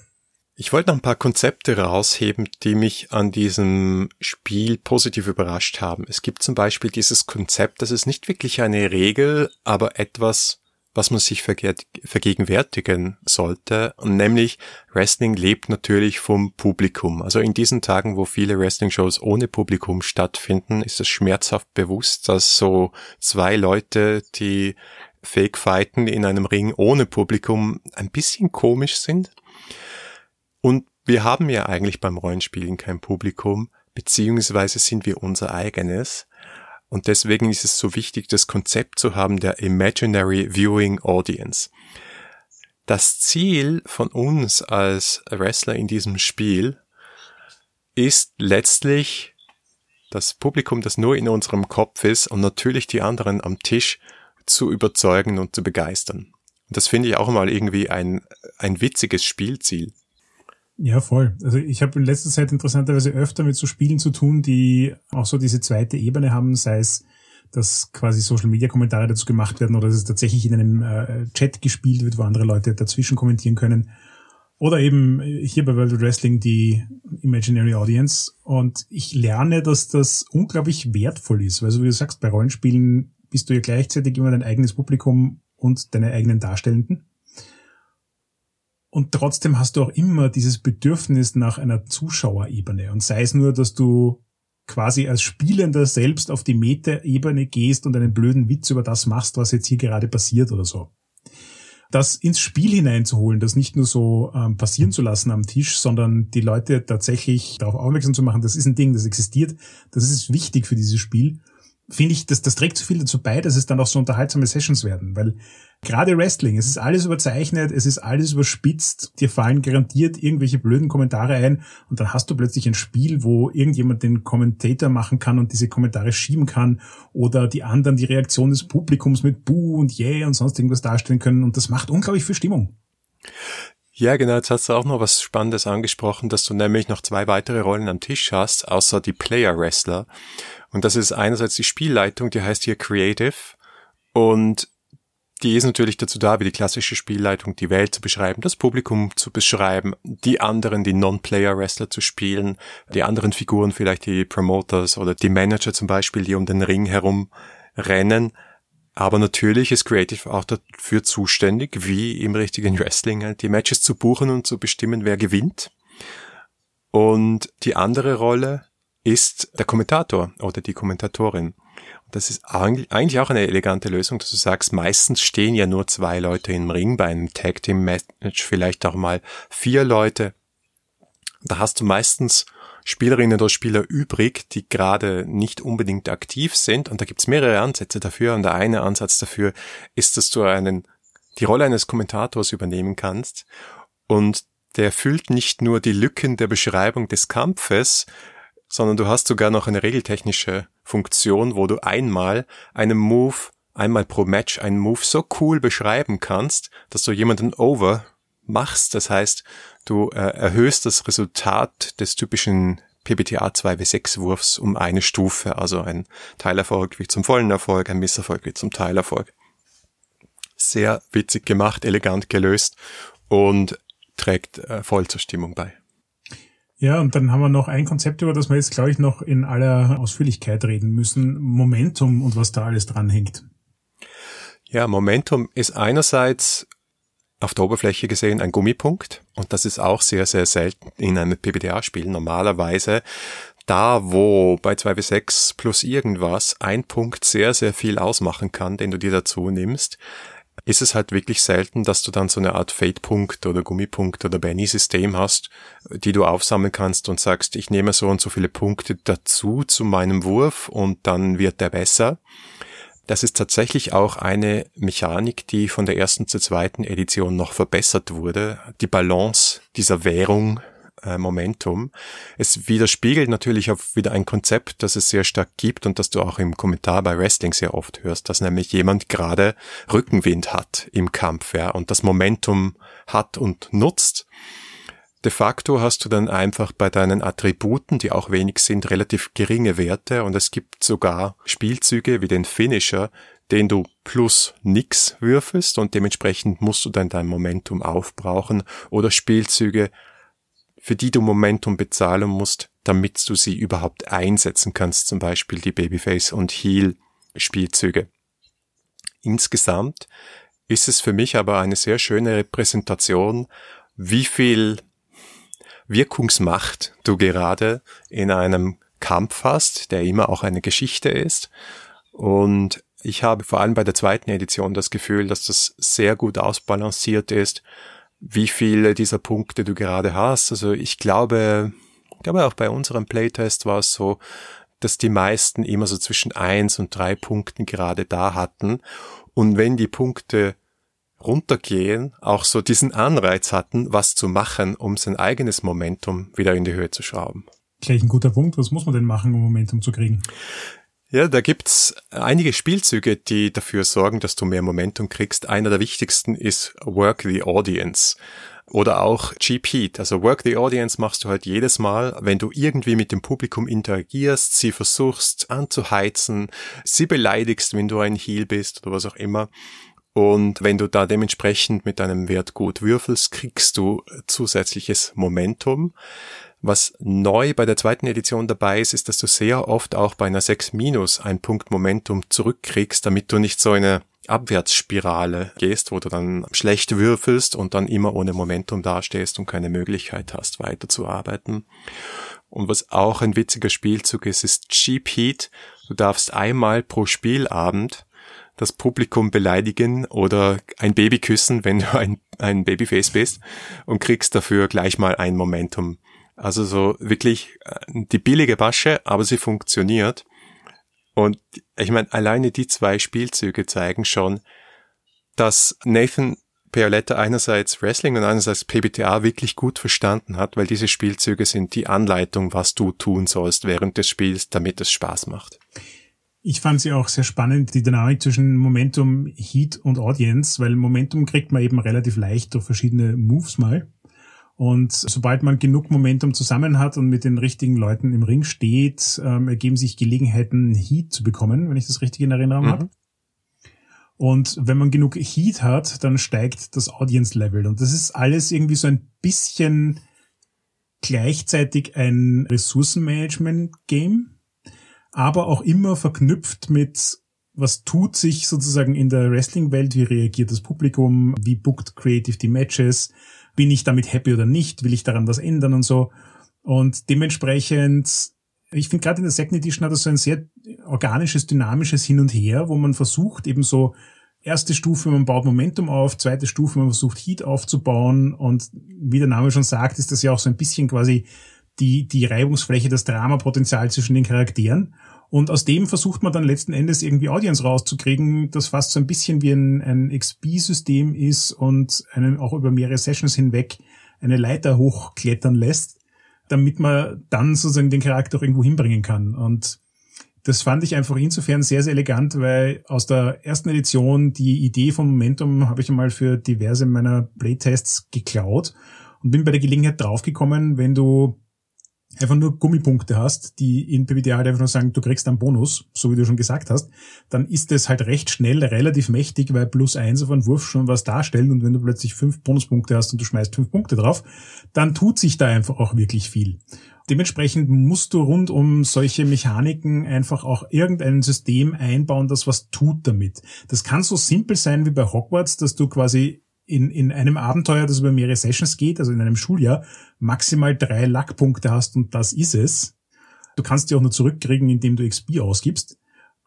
B: Ich wollte noch ein paar Konzepte rausheben, die mich an diesem Spiel positiv überrascht haben. Es gibt zum Beispiel dieses Konzept, das ist nicht wirklich eine Regel, aber etwas, was man sich vergegenwärtigen sollte, nämlich Wrestling lebt natürlich vom Publikum. Also in diesen Tagen, wo viele Wrestling-Shows ohne Publikum stattfinden, ist es schmerzhaft bewusst, dass so zwei Leute, die Fake Fighten in einem Ring ohne Publikum ein bisschen komisch sind. Und wir haben ja eigentlich beim Rollenspielen kein Publikum, beziehungsweise sind wir unser eigenes. Und deswegen ist es so wichtig, das Konzept zu haben der Imaginary Viewing Audience. Das Ziel von uns als Wrestler in diesem Spiel ist letztlich das Publikum, das nur in unserem Kopf ist und natürlich die anderen am Tisch zu überzeugen und zu begeistern. Und das finde ich auch mal irgendwie ein, ein witziges Spielziel.
A: Ja, voll. Also ich habe in letzter Zeit interessanterweise öfter mit so Spielen zu tun, die auch so diese zweite Ebene haben, sei es, dass quasi Social Media Kommentare dazu gemacht werden oder dass es tatsächlich in einem äh, Chat gespielt wird, wo andere Leute dazwischen kommentieren können. Oder eben hier bei World of Wrestling die Imaginary Audience. Und ich lerne, dass das unglaublich wertvoll ist, weil so wie du sagst, bei Rollenspielen bist du ja gleichzeitig immer dein eigenes Publikum und deine eigenen Darstellenden. Und trotzdem hast du auch immer dieses Bedürfnis nach einer Zuschauerebene. Und sei es nur, dass du quasi als Spielender selbst auf die Meta-Ebene gehst und einen blöden Witz über das machst, was jetzt hier gerade passiert oder so. Das ins Spiel hineinzuholen, das nicht nur so ähm, passieren zu lassen am Tisch, sondern die Leute tatsächlich darauf aufmerksam zu machen, das ist ein Ding, das existiert, das ist wichtig für dieses Spiel finde ich, das, das trägt so viel dazu bei, dass es dann auch so unterhaltsame Sessions werden, weil gerade Wrestling, es ist alles überzeichnet, es ist alles überspitzt, dir fallen garantiert irgendwelche blöden Kommentare ein und dann hast du plötzlich ein Spiel, wo irgendjemand den Kommentator machen kann und diese Kommentare schieben kann oder die anderen die Reaktion des Publikums mit Buh und Yeah und sonst irgendwas darstellen können und das macht unglaublich viel Stimmung.
B: Ja, genau, jetzt hast du auch noch was Spannendes angesprochen, dass du nämlich noch zwei weitere Rollen am Tisch hast, außer die Player Wrestler. Und das ist einerseits die Spielleitung, die heißt hier Creative. Und die ist natürlich dazu da, wie die klassische Spielleitung, die Welt zu beschreiben, das Publikum zu beschreiben, die anderen, die Non-Player-Wrestler zu spielen, die anderen Figuren, vielleicht die Promoters oder die Manager zum Beispiel, die um den Ring herum rennen. Aber natürlich ist Creative auch dafür zuständig, wie im richtigen Wrestling, halt die Matches zu buchen und zu bestimmen, wer gewinnt. Und die andere Rolle ist der Kommentator oder die Kommentatorin. Das ist eigentlich auch eine elegante Lösung, dass du sagst, meistens stehen ja nur zwei Leute im Ring, bei einem Tag Team Match vielleicht auch mal vier Leute. Da hast du meistens Spielerinnen oder Spieler übrig, die gerade nicht unbedingt aktiv sind. Und da gibt's mehrere Ansätze dafür. Und der eine Ansatz dafür ist, dass du einen, die Rolle eines Kommentators übernehmen kannst. Und der füllt nicht nur die Lücken der Beschreibung des Kampfes, sondern du hast sogar noch eine regeltechnische Funktion, wo du einmal einen Move, einmal pro Match einen Move so cool beschreiben kannst, dass du jemanden over machst. Das heißt, du äh, erhöhst das Resultat des typischen PBTA 2W6 Wurfs um eine Stufe, also ein Teilerfolg wie zum vollen Erfolg, ein Misserfolg wie zum Teilerfolg. Sehr witzig gemacht, elegant gelöst und trägt äh, voll zur Stimmung bei.
A: Ja, und dann haben wir noch ein Konzept, über das wir jetzt, glaube ich, noch in aller Ausführlichkeit reden müssen. Momentum und was da alles dranhängt.
B: Ja, Momentum ist einerseits auf der Oberfläche gesehen ein Gummipunkt und das ist auch sehr, sehr selten in einem PBTA-Spiel. Normalerweise da, wo bei 2w6 plus irgendwas ein Punkt sehr, sehr viel ausmachen kann, den du dir dazu nimmst, ist es halt wirklich selten, dass du dann so eine Art Fade-Punkt oder Gummipunkt oder Benny-System hast, die du aufsammeln kannst und sagst, ich nehme so und so viele Punkte dazu zu meinem Wurf und dann wird der besser. Das ist tatsächlich auch eine Mechanik, die von der ersten zur zweiten Edition noch verbessert wurde. Die Balance dieser Währung äh, Momentum. Es widerspiegelt natürlich auch wieder ein Konzept, das es sehr stark gibt und das du auch im Kommentar bei Wrestling sehr oft hörst, dass nämlich jemand gerade Rückenwind hat im Kampf, ja, und das Momentum hat und nutzt. De facto hast du dann einfach bei deinen Attributen, die auch wenig sind, relativ geringe Werte und es gibt sogar Spielzüge wie den Finisher, den du plus nix würfelst und dementsprechend musst du dann dein Momentum aufbrauchen oder Spielzüge, für die du Momentum bezahlen musst, damit du sie überhaupt einsetzen kannst, zum Beispiel die Babyface und Heal Spielzüge. Insgesamt ist es für mich aber eine sehr schöne Repräsentation, wie viel Wirkungsmacht du gerade in einem Kampf hast, der immer auch eine Geschichte ist. Und ich habe vor allem bei der zweiten Edition das Gefühl, dass das sehr gut ausbalanciert ist wie viele dieser Punkte du gerade hast. Also ich glaube, ich glaube auch bei unserem Playtest war es so, dass die meisten immer so zwischen eins und drei Punkten gerade da hatten. Und wenn die Punkte runtergehen, auch so diesen Anreiz hatten, was zu machen, um sein eigenes Momentum wieder in die Höhe zu schrauben.
A: Gleich ein guter Punkt. Was muss man denn machen, um Momentum zu kriegen?
B: Ja, da gibt's einige Spielzüge, die dafür sorgen, dass du mehr Momentum kriegst. Einer der wichtigsten ist Work the Audience oder auch Heat. Also Work the Audience machst du halt jedes Mal, wenn du irgendwie mit dem Publikum interagierst, sie versuchst anzuheizen, sie beleidigst, wenn du ein Heel bist oder was auch immer. Und wenn du da dementsprechend mit deinem Wert gut würfelst, kriegst du zusätzliches Momentum. Was neu bei der zweiten Edition dabei ist, ist, dass du sehr oft auch bei einer 6 minus ein Punkt Momentum zurückkriegst, damit du nicht so eine Abwärtsspirale gehst, wo du dann schlecht würfelst und dann immer ohne Momentum dastehst und keine Möglichkeit hast, weiterzuarbeiten. Und was auch ein witziger Spielzug ist, ist Cheap Heat. Du darfst einmal pro Spielabend das Publikum beleidigen oder ein Baby küssen, wenn du ein, ein Babyface bist und kriegst dafür gleich mal ein Momentum also so wirklich äh, die billige Basche, aber sie funktioniert. Und ich meine, alleine die zwei Spielzüge zeigen schon, dass Nathan Pioletta einerseits Wrestling und einerseits PBTA wirklich gut verstanden hat, weil diese Spielzüge sind die Anleitung, was du tun sollst während des Spiels, damit es Spaß macht.
A: Ich fand sie auch sehr spannend, die Dynamik zwischen Momentum, Heat und Audience, weil Momentum kriegt man eben relativ leicht durch verschiedene Moves mal. Und sobald man genug Momentum zusammen hat und mit den richtigen Leuten im Ring steht, ähm, ergeben sich Gelegenheiten, Heat zu bekommen, wenn ich das richtig in Erinnerung mhm. habe. Und wenn man genug Heat hat, dann steigt das Audience Level. Und das ist alles irgendwie so ein bisschen gleichzeitig ein Ressourcenmanagement-Game, aber auch immer verknüpft mit, was tut sich sozusagen in der Wrestling-Welt, wie reagiert das Publikum, wie bookt Creative die Matches, bin ich damit happy oder nicht, will ich daran was ändern und so. Und dementsprechend, ich finde gerade in der Second Edition hat das so ein sehr organisches, dynamisches Hin und Her, wo man versucht, eben so erste Stufe, man baut Momentum auf, zweite Stufe, man versucht Heat aufzubauen und wie der Name schon sagt, ist das ja auch so ein bisschen quasi die, die Reibungsfläche, das Dramapotenzial zwischen den Charakteren. Und aus dem versucht man dann letzten Endes irgendwie Audience rauszukriegen, das fast so ein bisschen wie ein, ein XP-System ist und einen auch über mehrere Sessions hinweg eine Leiter hochklettern lässt, damit man dann sozusagen den Charakter auch irgendwo hinbringen kann. Und das fand ich einfach insofern sehr, sehr elegant, weil aus der ersten Edition die Idee vom Momentum habe ich einmal für diverse meiner Playtests geklaut und bin bei der Gelegenheit draufgekommen, wenn du einfach nur Gummipunkte hast, die in PBTA halt einfach nur sagen, du kriegst einen Bonus, so wie du schon gesagt hast, dann ist das halt recht schnell relativ mächtig, weil plus eins auf einen Wurf schon was darstellt und wenn du plötzlich fünf Bonuspunkte hast und du schmeißt fünf Punkte drauf, dann tut sich da einfach auch wirklich viel. Dementsprechend musst du rund um solche Mechaniken einfach auch irgendein System einbauen, das was tut damit. Das kann so simpel sein wie bei Hogwarts, dass du quasi in, in einem Abenteuer, das über mehrere Sessions geht, also in einem Schuljahr, maximal drei Lackpunkte hast und das ist es. Du kannst die auch nur zurückkriegen, indem du XP ausgibst.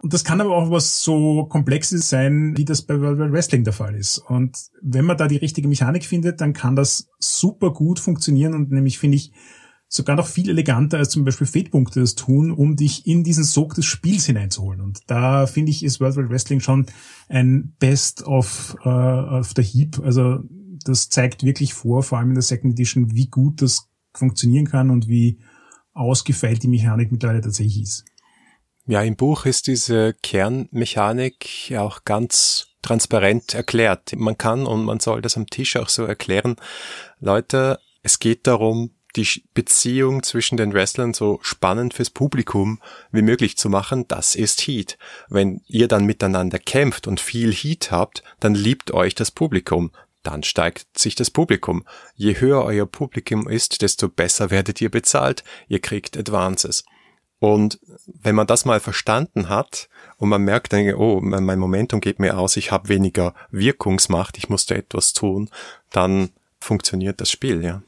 A: Und das kann aber auch was so Komplexes sein, wie das bei World Wrestling der Fall ist. Und wenn man da die richtige Mechanik findet, dann kann das super gut funktionieren und nämlich finde ich, sogar noch viel eleganter als zum Beispiel Fade-Punkte das tun, um dich in diesen Sog des Spiels hineinzuholen. Und da finde ich, ist World Wide Wrestling schon ein Best of, äh, auf der Heap. Also das zeigt wirklich vor, vor allem in der Second Edition, wie gut das funktionieren kann und wie ausgefeilt die Mechanik mittlerweile tatsächlich ist.
B: Ja, im Buch ist diese Kernmechanik auch ganz transparent erklärt. Man kann und man soll das am Tisch auch so erklären. Leute, es geht darum, die Beziehung zwischen den Wrestlern so spannend fürs Publikum wie möglich zu machen, das ist Heat. Wenn ihr dann miteinander kämpft und viel Heat habt, dann liebt euch das Publikum. Dann steigt sich das Publikum. Je höher euer Publikum ist, desto besser werdet ihr bezahlt. Ihr kriegt Advances. Und wenn man das mal verstanden hat und man merkt, oh, mein Momentum geht mir aus, ich habe weniger Wirkungsmacht, ich musste etwas tun, dann funktioniert das Spiel, ja.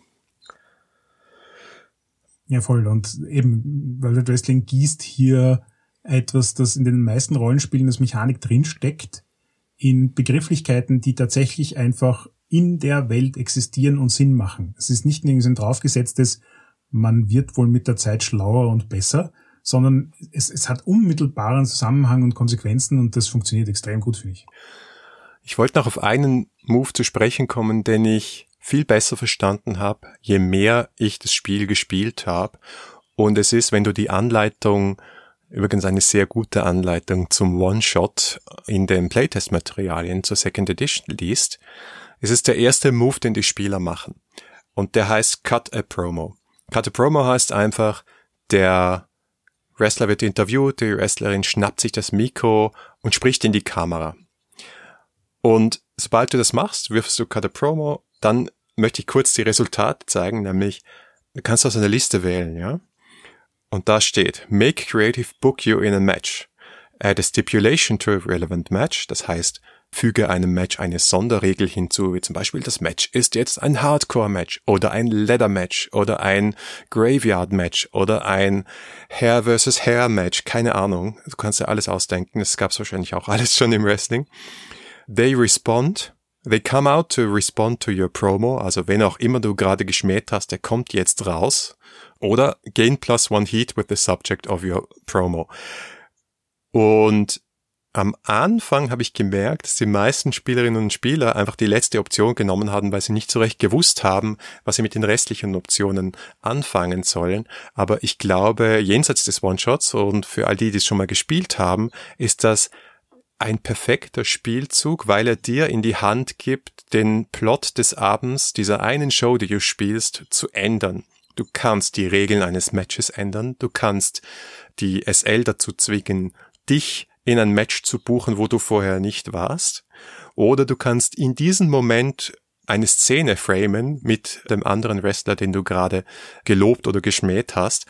A: Ja, voll. Und eben, World Wrestling gießt hier etwas, das in den meisten Rollenspielen als Mechanik drinsteckt, in Begrifflichkeiten, die tatsächlich einfach in der Welt existieren und Sinn machen. Es ist nicht irgendwie ein draufgesetztes, man wird wohl mit der Zeit schlauer und besser, sondern es, es hat unmittelbaren Zusammenhang und Konsequenzen und das funktioniert extrem gut, finde ich.
B: Ich wollte noch auf einen Move zu sprechen kommen, den ich viel besser verstanden habe, je mehr ich das Spiel gespielt habe. Und es ist, wenn du die Anleitung, übrigens eine sehr gute Anleitung zum One-Shot in den Playtest-Materialien zur Second Edition liest, es ist der erste Move, den die Spieler machen. Und der heißt Cut a Promo. Cut a Promo heißt einfach, der Wrestler wird interviewt, die Wrestlerin schnappt sich das Mikro und spricht in die Kamera. Und sobald du das machst, wirfst du Cut a Promo, dann möchte ich kurz die Resultate zeigen, nämlich du kannst aus einer Liste wählen, ja. Und da steht, make creative book you in a match. Add a stipulation to a relevant match. Das heißt, füge einem Match eine Sonderregel hinzu, wie zum Beispiel das Match ist jetzt ein Hardcore-Match oder ein Leather-Match oder ein Graveyard-Match oder ein Hair versus Hair-Match, keine Ahnung. Du kannst ja alles ausdenken, das gab's wahrscheinlich auch alles schon im Wrestling. They respond They come out to respond to your promo, also wenn auch immer du gerade geschmäht hast, der kommt jetzt raus. Oder gain plus one heat with the subject of your promo. Und am Anfang habe ich gemerkt, dass die meisten Spielerinnen und Spieler einfach die letzte Option genommen haben, weil sie nicht so recht gewusst haben, was sie mit den restlichen Optionen anfangen sollen. Aber ich glaube, jenseits des One-Shots und für all die, die es schon mal gespielt haben, ist das ein perfekter Spielzug, weil er dir in die Hand gibt, den Plot des Abends dieser einen Show, die du spielst, zu ändern. Du kannst die Regeln eines Matches ändern, du kannst die SL dazu zwingen, dich in ein Match zu buchen, wo du vorher nicht warst, oder du kannst in diesem Moment eine Szene framen mit dem anderen Wrestler, den du gerade gelobt oder geschmäht hast.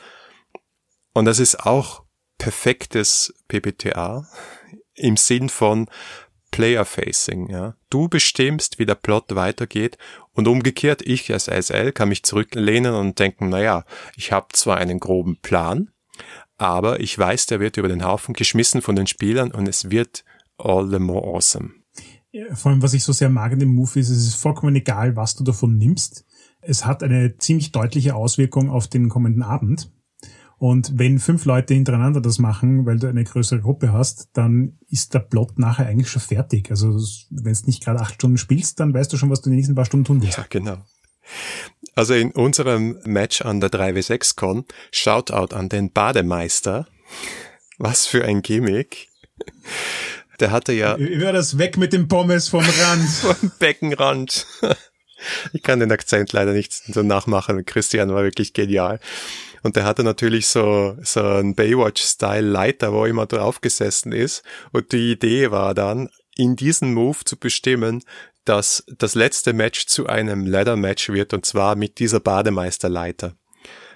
B: Und das ist auch perfektes PPTA im Sinn von Player-Facing. Ja. Du bestimmst, wie der Plot weitergeht und umgekehrt, ich als SL kann mich zurücklehnen und denken, naja, ich habe zwar einen groben Plan, aber ich weiß, der wird über den Haufen geschmissen von den Spielern und es wird all the more awesome.
A: Vor allem, was ich so sehr mag in dem Move ist, es ist vollkommen egal, was du davon nimmst. Es hat eine ziemlich deutliche Auswirkung auf den kommenden Abend. Und wenn fünf Leute hintereinander das machen, weil du eine größere Gruppe hast, dann ist der Plot nachher eigentlich schon fertig. Also wenn es nicht gerade acht Stunden spielst, dann weißt du schon, was du in den nächsten paar Stunden tun wirst.
B: Ja, genau. Also in unserem Match an der 3W6-Con, Shoutout an den Bademeister. Was für ein Gimmick. Der hatte ja...
A: Über das weg mit dem Pommes vom Rand.
B: vom Beckenrand. ich kann den Akzent leider nicht so nachmachen. Christian war wirklich genial. Und der hatte natürlich so, so ein Baywatch-Style-Leiter, wo immer drauf gesessen ist. Und die Idee war dann, in diesen Move zu bestimmen, dass das letzte Match zu einem Ladder-Match wird, und zwar mit dieser Bademeisterleiter.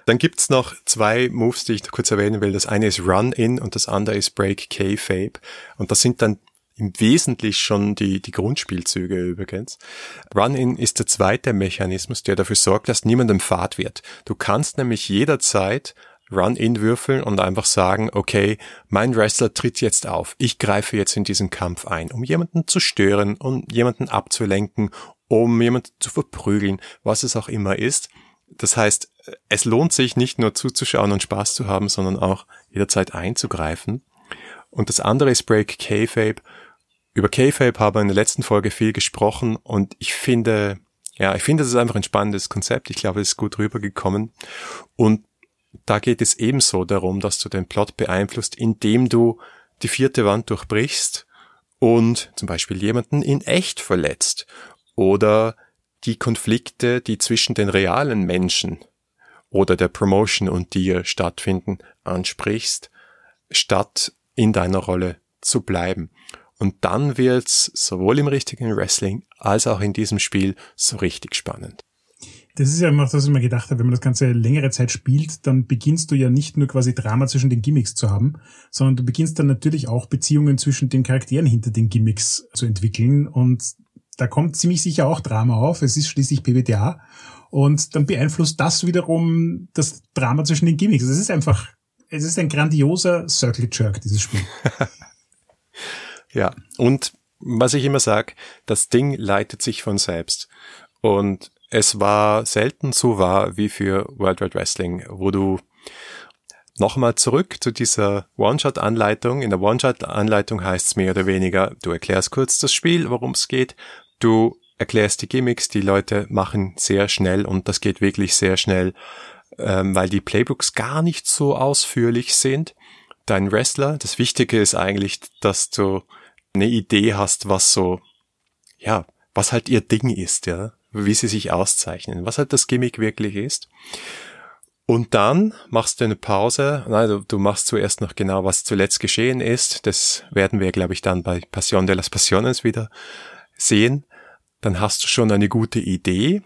B: Dann gibt's noch zwei Moves, die ich kurz erwähnen will. Das eine ist Run-In und das andere ist Break K-Fape. Und das sind dann im Wesentlichen schon die, die Grundspielzüge übrigens. Run-In ist der zweite Mechanismus, der dafür sorgt, dass niemandem Fahrt wird. Du kannst nämlich jederzeit Run-In würfeln und einfach sagen, okay, mein Wrestler tritt jetzt auf. Ich greife jetzt in diesen Kampf ein, um jemanden zu stören, um jemanden abzulenken, um jemanden zu verprügeln, was es auch immer ist. Das heißt, es lohnt sich nicht nur zuzuschauen und Spaß zu haben, sondern auch jederzeit einzugreifen. Und das andere ist Break K-Fape. Über K-Fape haben wir in der letzten Folge viel gesprochen und ich finde, ja, ich finde, das ist einfach ein spannendes Konzept. Ich glaube, es ist gut rübergekommen. Und da geht es ebenso darum, dass du den Plot beeinflusst, indem du die vierte Wand durchbrichst und zum Beispiel jemanden in echt verletzt oder die Konflikte, die zwischen den realen Menschen oder der Promotion und dir stattfinden, ansprichst, statt in deiner Rolle zu bleiben. Und dann wird's sowohl im richtigen Wrestling als auch in diesem Spiel so richtig spannend.
A: Das ist ja immer das, was ich mir gedacht habe, wenn man das Ganze längere Zeit spielt, dann beginnst du ja nicht nur quasi Drama zwischen den Gimmicks zu haben, sondern du beginnst dann natürlich auch Beziehungen zwischen den Charakteren hinter den Gimmicks zu entwickeln und da kommt ziemlich sicher auch Drama auf. Es ist schließlich PBTA und dann beeinflusst das wiederum das Drama zwischen den Gimmicks. Es ist einfach, es ist ein grandioser Circle Jerk, dieses Spiel.
B: ja, und was ich immer sage, das Ding leitet sich von selbst. Und es war selten so wahr wie für World Wide Wrestling, wo du Nochmal zurück zu dieser One-Shot-Anleitung. In der One-Shot-Anleitung heißt es mehr oder weniger, du erklärst kurz das Spiel, worum es geht, du erklärst die Gimmicks, die Leute machen sehr schnell und das geht wirklich sehr schnell, ähm, weil die Playbooks gar nicht so ausführlich sind. Dein Wrestler, das Wichtige ist eigentlich, dass du eine Idee hast, was so, ja, was halt ihr Ding ist, ja, wie sie sich auszeichnen, was halt das Gimmick wirklich ist. Und dann machst du eine Pause. Nein, du, du, machst zuerst noch genau, was zuletzt geschehen ist. Das werden wir, glaube ich, dann bei Passion de las Passiones wieder sehen. Dann hast du schon eine gute Idee.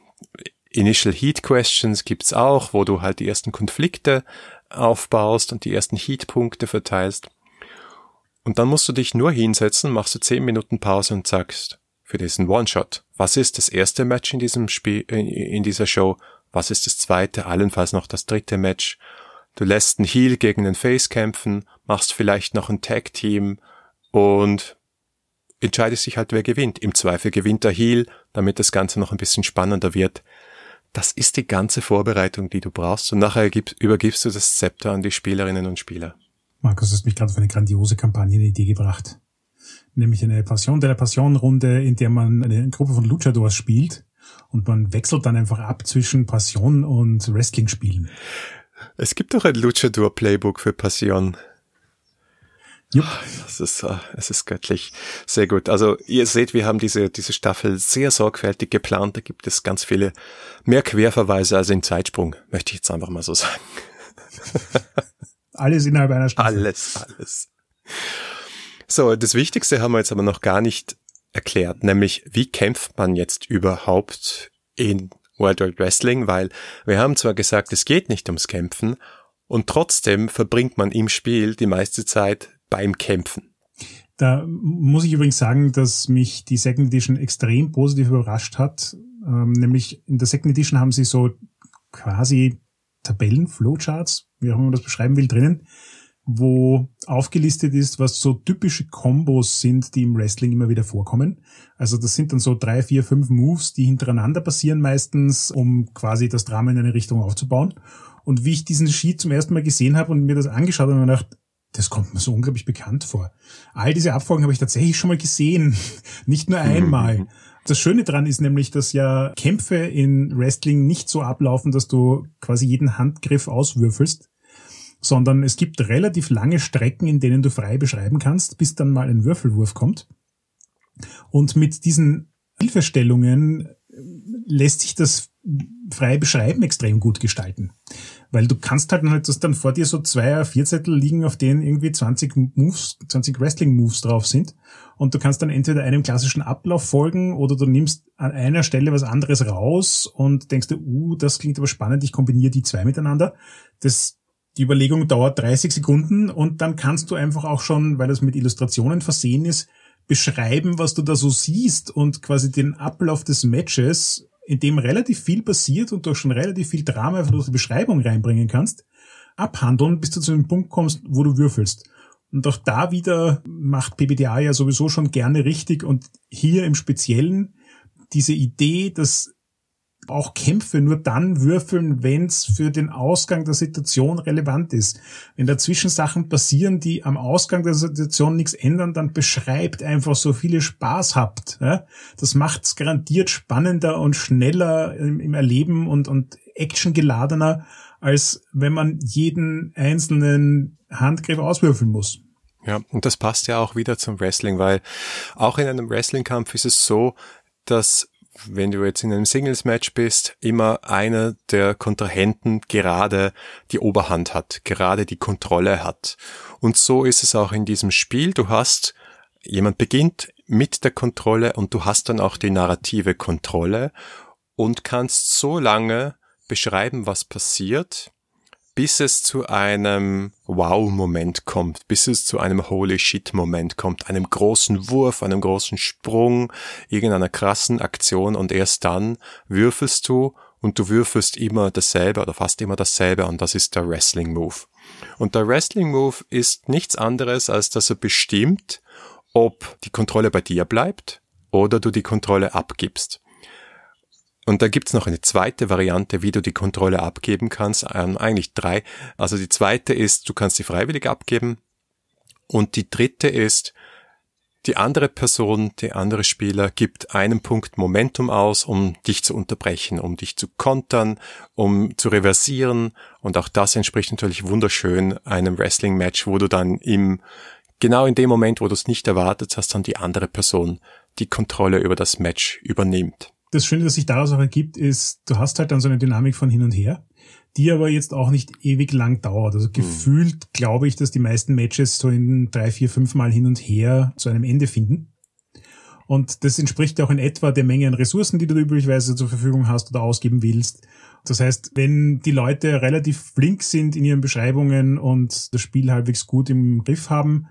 B: Initial Heat Questions gibt's auch, wo du halt die ersten Konflikte aufbaust und die ersten Heat-Punkte verteilst. Und dann musst du dich nur hinsetzen, machst du zehn Minuten Pause und sagst für diesen One-Shot, was ist das erste Match in diesem Spiel, in, dieser Show? Was ist das zweite? Allenfalls noch das dritte Match. Du lässt einen Heal gegen den Face kämpfen, machst vielleicht noch ein Tag Team und entscheidest dich halt, wer gewinnt. Im Zweifel gewinnt der Heal, damit das Ganze noch ein bisschen spannender wird. Das ist die ganze Vorbereitung, die du brauchst und nachher übergibst du das Zepter an die Spielerinnen und Spieler.
A: Markus, du hast mich gerade auf eine grandiose Kampagnenidee gebracht. Nämlich eine Passion de la Passion Runde, in der man eine Gruppe von Luchadors spielt und man wechselt dann einfach ab zwischen Passion und Wrestling-Spielen.
B: Es gibt doch ein Luchador-Playbook für Passion. Jupp. Das ist, uh, es ist göttlich. Sehr gut. Also ihr seht, wir haben diese, diese Staffel sehr sorgfältig geplant. Da gibt es ganz viele mehr Querverweise als in Zeitsprung, möchte ich jetzt einfach mal so sagen.
A: alles innerhalb einer Staffel.
B: Alles, alles. So, das Wichtigste haben wir jetzt aber noch gar nicht erklärt, nämlich wie kämpft man jetzt überhaupt in World Wide Wrestling, weil wir haben zwar gesagt, es geht nicht ums Kämpfen und trotzdem verbringt man im Spiel die meiste Zeit beim Kämpfen.
A: Da muss ich übrigens sagen, dass mich die Second Edition extrem positiv überrascht hat. Ähm, nämlich in der Second Edition haben sie so quasi Tabellen, Flowcharts, wie auch immer man das beschreiben will, drinnen, wo aufgelistet ist, was so typische Kombos sind, die im Wrestling immer wieder vorkommen. Also das sind dann so drei, vier, fünf Moves, die hintereinander passieren meistens, um quasi das Drama in eine Richtung aufzubauen. Und wie ich diesen Sheet zum ersten Mal gesehen habe und mir das angeschaut habe, habe ich gedacht, das kommt mir so unglaublich bekannt vor. All diese Abfolgen habe ich tatsächlich schon mal gesehen, nicht nur einmal. Das Schöne dran ist nämlich, dass ja Kämpfe in Wrestling nicht so ablaufen, dass du quasi jeden Handgriff auswürfelst, sondern es gibt relativ lange Strecken, in denen du frei beschreiben kannst, bis dann mal ein Würfelwurf kommt. Und mit diesen Hilfestellungen lässt sich das freie Beschreiben extrem gut gestalten. Weil du kannst halt halt, dass dann vor dir so zwei A4-Zettel liegen, auf denen irgendwie 20 Moves, 20 Wrestling-Moves drauf sind. Und du kannst dann entweder einem klassischen Ablauf folgen oder du nimmst an einer Stelle was anderes raus und denkst du, uh, das klingt aber spannend, ich kombiniere die zwei miteinander. Das, die Überlegung dauert 30 Sekunden und dann kannst du einfach auch schon, weil das mit Illustrationen versehen ist, beschreiben, was du da so siehst und quasi den Ablauf des Matches in dem relativ viel passiert und du schon relativ viel Drama einfach durch die Beschreibung reinbringen kannst, abhandeln, bis du zu dem Punkt kommst, wo du würfelst. Und auch da wieder macht PBDA ja sowieso schon gerne richtig und hier im Speziellen diese Idee, dass auch Kämpfe nur dann würfeln, wenn es für den Ausgang der Situation relevant ist. Wenn dazwischen Sachen passieren, die am Ausgang der Situation nichts ändern, dann beschreibt einfach so viele Spaß habt. Ja? Das macht's garantiert spannender und schneller im, im Erleben und, und actiongeladener, als wenn man jeden einzelnen Handgriff auswürfeln muss.
B: Ja, und das passt ja auch wieder zum Wrestling, weil auch in einem Wrestling-Kampf ist es so, dass wenn du jetzt in einem Singles-Match bist, immer einer der Kontrahenten gerade die Oberhand hat, gerade die Kontrolle hat. Und so ist es auch in diesem Spiel. Du hast, jemand beginnt mit der Kontrolle und du hast dann auch die narrative Kontrolle und kannst so lange beschreiben, was passiert, bis es zu einem Wow-Moment kommt, bis es zu einem Holy Shit-Moment kommt, einem großen Wurf, einem großen Sprung, irgendeiner krassen Aktion und erst dann würfelst du und du würfelst immer dasselbe oder fast immer dasselbe und das ist der Wrestling Move. Und der Wrestling Move ist nichts anderes, als dass er bestimmt, ob die Kontrolle bei dir bleibt oder du die Kontrolle abgibst. Und da gibt's noch eine zweite Variante, wie du die Kontrolle abgeben kannst. Ähm, eigentlich drei. Also die zweite ist, du kannst sie freiwillig abgeben. Und die dritte ist, die andere Person, der andere Spieler gibt einen Punkt Momentum aus, um dich zu unterbrechen, um dich zu kontern, um zu reversieren. Und auch das entspricht natürlich wunderschön einem Wrestling-Match, wo du dann im, genau in dem Moment, wo du es nicht erwartet hast, dann die andere Person die Kontrolle über das Match übernimmt
A: das Schöne, das sich daraus auch ergibt, ist, du hast halt dann so eine Dynamik von hin und her, die aber jetzt auch nicht ewig lang dauert. Also hm. gefühlt mhm. glaube ich, dass die meisten Matches so in drei, vier, fünf Mal hin und her zu einem Ende finden. Und das entspricht auch in etwa der Menge an Ressourcen, die du üblicherweise zur Verfügung hast oder ausgeben willst. Das heißt, wenn die Leute relativ flink sind in ihren Beschreibungen und das Spiel halbwegs gut im Griff haben,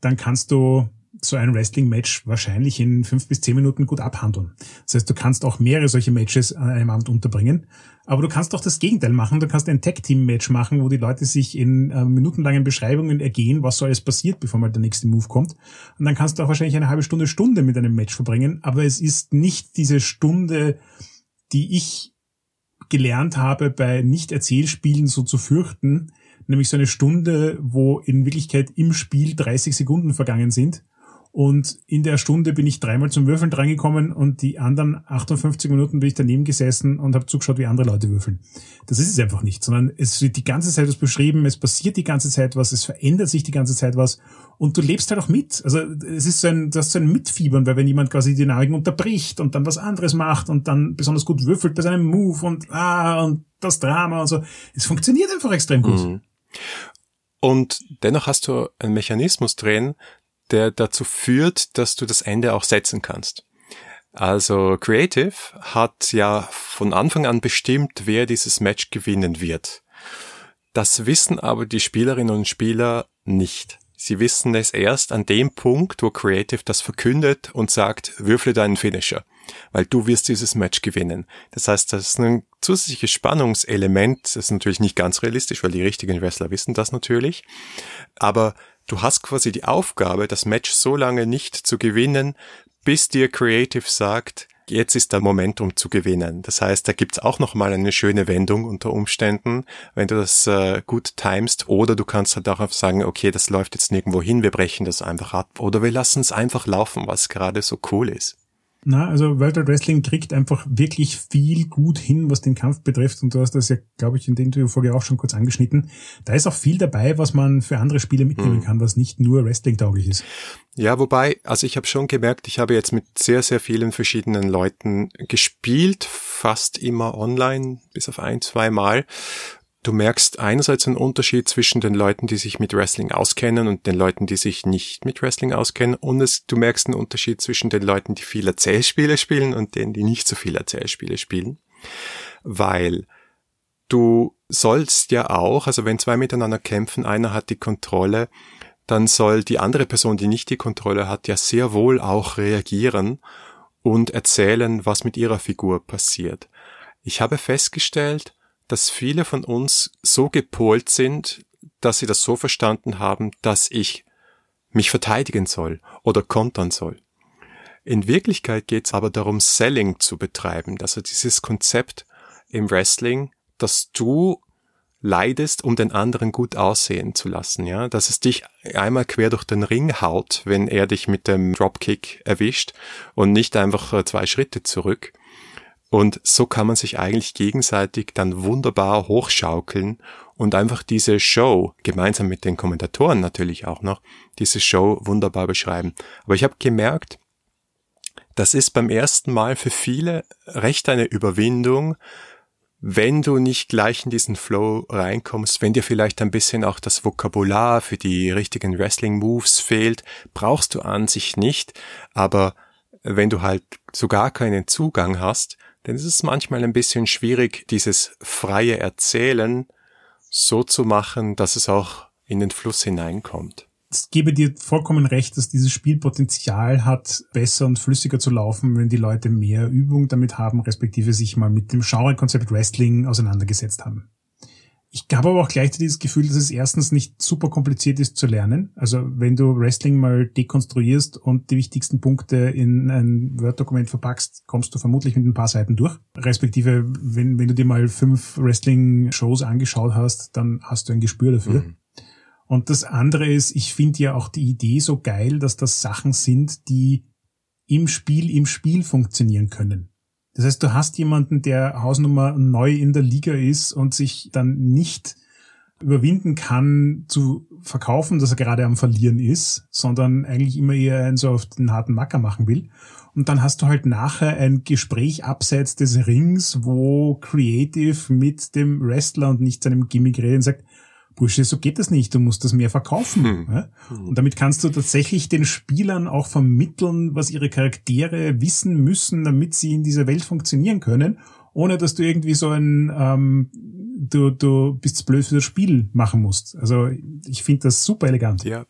A: dann kannst du so ein Wrestling-Match wahrscheinlich in fünf bis zehn Minuten gut abhandeln. Das heißt, du kannst auch mehrere solche Matches an einem Abend unterbringen. Aber du kannst auch das Gegenteil machen. Du kannst ein Tag-Team-Match machen, wo die Leute sich in äh, minutenlangen Beschreibungen ergehen, was so alles passiert, bevor mal der nächste Move kommt. Und dann kannst du auch wahrscheinlich eine halbe Stunde, Stunde mit einem Match verbringen. Aber es ist nicht diese Stunde, die ich gelernt habe, bei Nicht-Erzählspielen so zu fürchten, nämlich so eine Stunde, wo in Wirklichkeit im Spiel 30 Sekunden vergangen sind und in der Stunde bin ich dreimal zum Würfeln drangekommen und die anderen 58 Minuten bin ich daneben gesessen und habe zugeschaut, wie andere Leute würfeln. Das ist es einfach nicht, sondern es wird die ganze Zeit was beschrieben, es passiert die ganze Zeit was, es verändert sich die ganze Zeit was und du lebst halt auch mit. Also es ist so ein, das ist so ein Mitfiebern, weil wenn jemand quasi die Dynamiken unterbricht und dann was anderes macht und dann besonders gut würfelt bei seinem Move und ah und das Drama und so, es funktioniert einfach extrem gut. Mhm.
B: Und dennoch hast du einen Mechanismus drin, der dazu führt, dass du das Ende auch setzen kannst. Also Creative hat ja von Anfang an bestimmt, wer dieses Match gewinnen wird. Das wissen aber die Spielerinnen und Spieler nicht. Sie wissen es erst an dem Punkt, wo Creative das verkündet und sagt, würfle deinen Finisher, weil du wirst dieses Match gewinnen. Das heißt, das ist ein zusätzliches Spannungselement. Das ist natürlich nicht ganz realistisch, weil die richtigen Wrestler wissen das natürlich. Aber Du hast quasi die Aufgabe, das Match so lange nicht zu gewinnen, bis dir Creative sagt, jetzt ist der Moment, um zu gewinnen. Das heißt, da gibt's auch nochmal eine schöne Wendung unter Umständen, wenn du das äh, gut timest. Oder du kannst halt darauf sagen, okay, das läuft jetzt nirgendwo hin, wir brechen das einfach ab. Oder wir lassen es einfach laufen, was gerade so cool ist.
A: Na, also World of Wrestling kriegt einfach wirklich viel gut hin, was den Kampf betrifft. Und du hast das ja, glaube ich, in dem Interview vorher auch schon kurz angeschnitten. Da ist auch viel dabei, was man für andere Spiele mitnehmen hm. kann, was nicht nur Wrestling-tauglich ist.
B: Ja, wobei, also ich habe schon gemerkt, ich habe jetzt mit sehr, sehr vielen verschiedenen Leuten gespielt, fast immer online, bis auf ein, zwei Mal du merkst einerseits einen Unterschied zwischen den Leuten, die sich mit Wrestling auskennen und den Leuten, die sich nicht mit Wrestling auskennen. Und es, du merkst einen Unterschied zwischen den Leuten, die viel Erzählspiele spielen und denen, die nicht so viel Erzählspiele spielen. Weil du sollst ja auch, also wenn zwei miteinander kämpfen, einer hat die Kontrolle, dann soll die andere Person, die nicht die Kontrolle hat, ja sehr wohl auch reagieren und erzählen, was mit ihrer Figur passiert. Ich habe festgestellt, dass viele von uns so gepolt sind, dass sie das so verstanden haben, dass ich mich verteidigen soll oder kontern soll. In Wirklichkeit geht es aber darum, Selling zu betreiben, also dieses Konzept im Wrestling, dass du leidest, um den anderen gut aussehen zu lassen, ja, dass es dich einmal quer durch den Ring haut, wenn er dich mit dem Dropkick erwischt und nicht einfach äh, zwei Schritte zurück. Und so kann man sich eigentlich gegenseitig dann wunderbar hochschaukeln und einfach diese Show, gemeinsam mit den Kommentatoren natürlich auch noch, diese Show wunderbar beschreiben. Aber ich habe gemerkt, das ist beim ersten Mal für viele recht eine Überwindung, wenn du nicht gleich in diesen Flow reinkommst, wenn dir vielleicht ein bisschen auch das Vokabular für die richtigen Wrestling-Moves fehlt, brauchst du an sich nicht, aber wenn du halt so gar keinen Zugang hast, denn es ist manchmal ein bisschen schwierig, dieses freie Erzählen so zu machen, dass es auch in den Fluss hineinkommt.
A: Ich gebe dir vollkommen recht, dass dieses Spiel Potenzial hat, besser und flüssiger zu laufen, wenn die Leute mehr Übung damit haben, respektive sich mal mit dem Genrekonzept Wrestling auseinandergesetzt haben. Ich habe aber auch gleichzeitig das Gefühl, dass es erstens nicht super kompliziert ist zu lernen. Also wenn du Wrestling mal dekonstruierst und die wichtigsten Punkte in ein Word-Dokument verpackst, kommst du vermutlich mit ein paar Seiten durch. Respektive, wenn, wenn du dir mal fünf Wrestling-Shows angeschaut hast, dann hast du ein Gespür dafür. Mhm. Und das andere ist, ich finde ja auch die Idee so geil, dass das Sachen sind, die im Spiel, im Spiel funktionieren können. Das heißt, du hast jemanden, der Hausnummer neu in der Liga ist und sich dann nicht überwinden kann zu verkaufen, dass er gerade am Verlieren ist, sondern eigentlich immer eher einen so auf den harten Macker machen will. Und dann hast du halt nachher ein Gespräch abseits des Rings, wo Creative mit dem Wrestler und nicht seinem Gimmick redet und sagt, Bursche, so geht das nicht, du musst das mehr verkaufen. Hm. Ja? Und damit kannst du tatsächlich den Spielern auch vermitteln, was ihre Charaktere wissen müssen, damit sie in dieser Welt funktionieren können, ohne dass du irgendwie so ein ähm, du, du bist blöd für das Spiel machen musst. Also ich finde das super elegant.
B: Ja,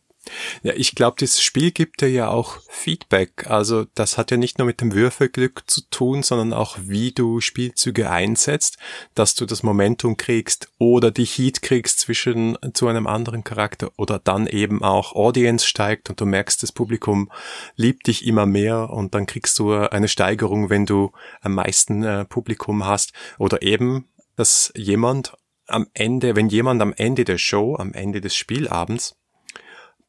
B: ja, ich glaube, das Spiel gibt dir ja auch Feedback. Also das hat ja nicht nur mit dem Würfelglück zu tun, sondern auch wie du Spielzüge einsetzt, dass du das Momentum kriegst oder die Heat kriegst zwischen zu einem anderen Charakter oder dann eben auch Audience steigt und du merkst, das Publikum liebt dich immer mehr und dann kriegst du eine Steigerung, wenn du am meisten äh, Publikum hast oder eben, dass jemand am Ende, wenn jemand am Ende der Show, am Ende des Spielabends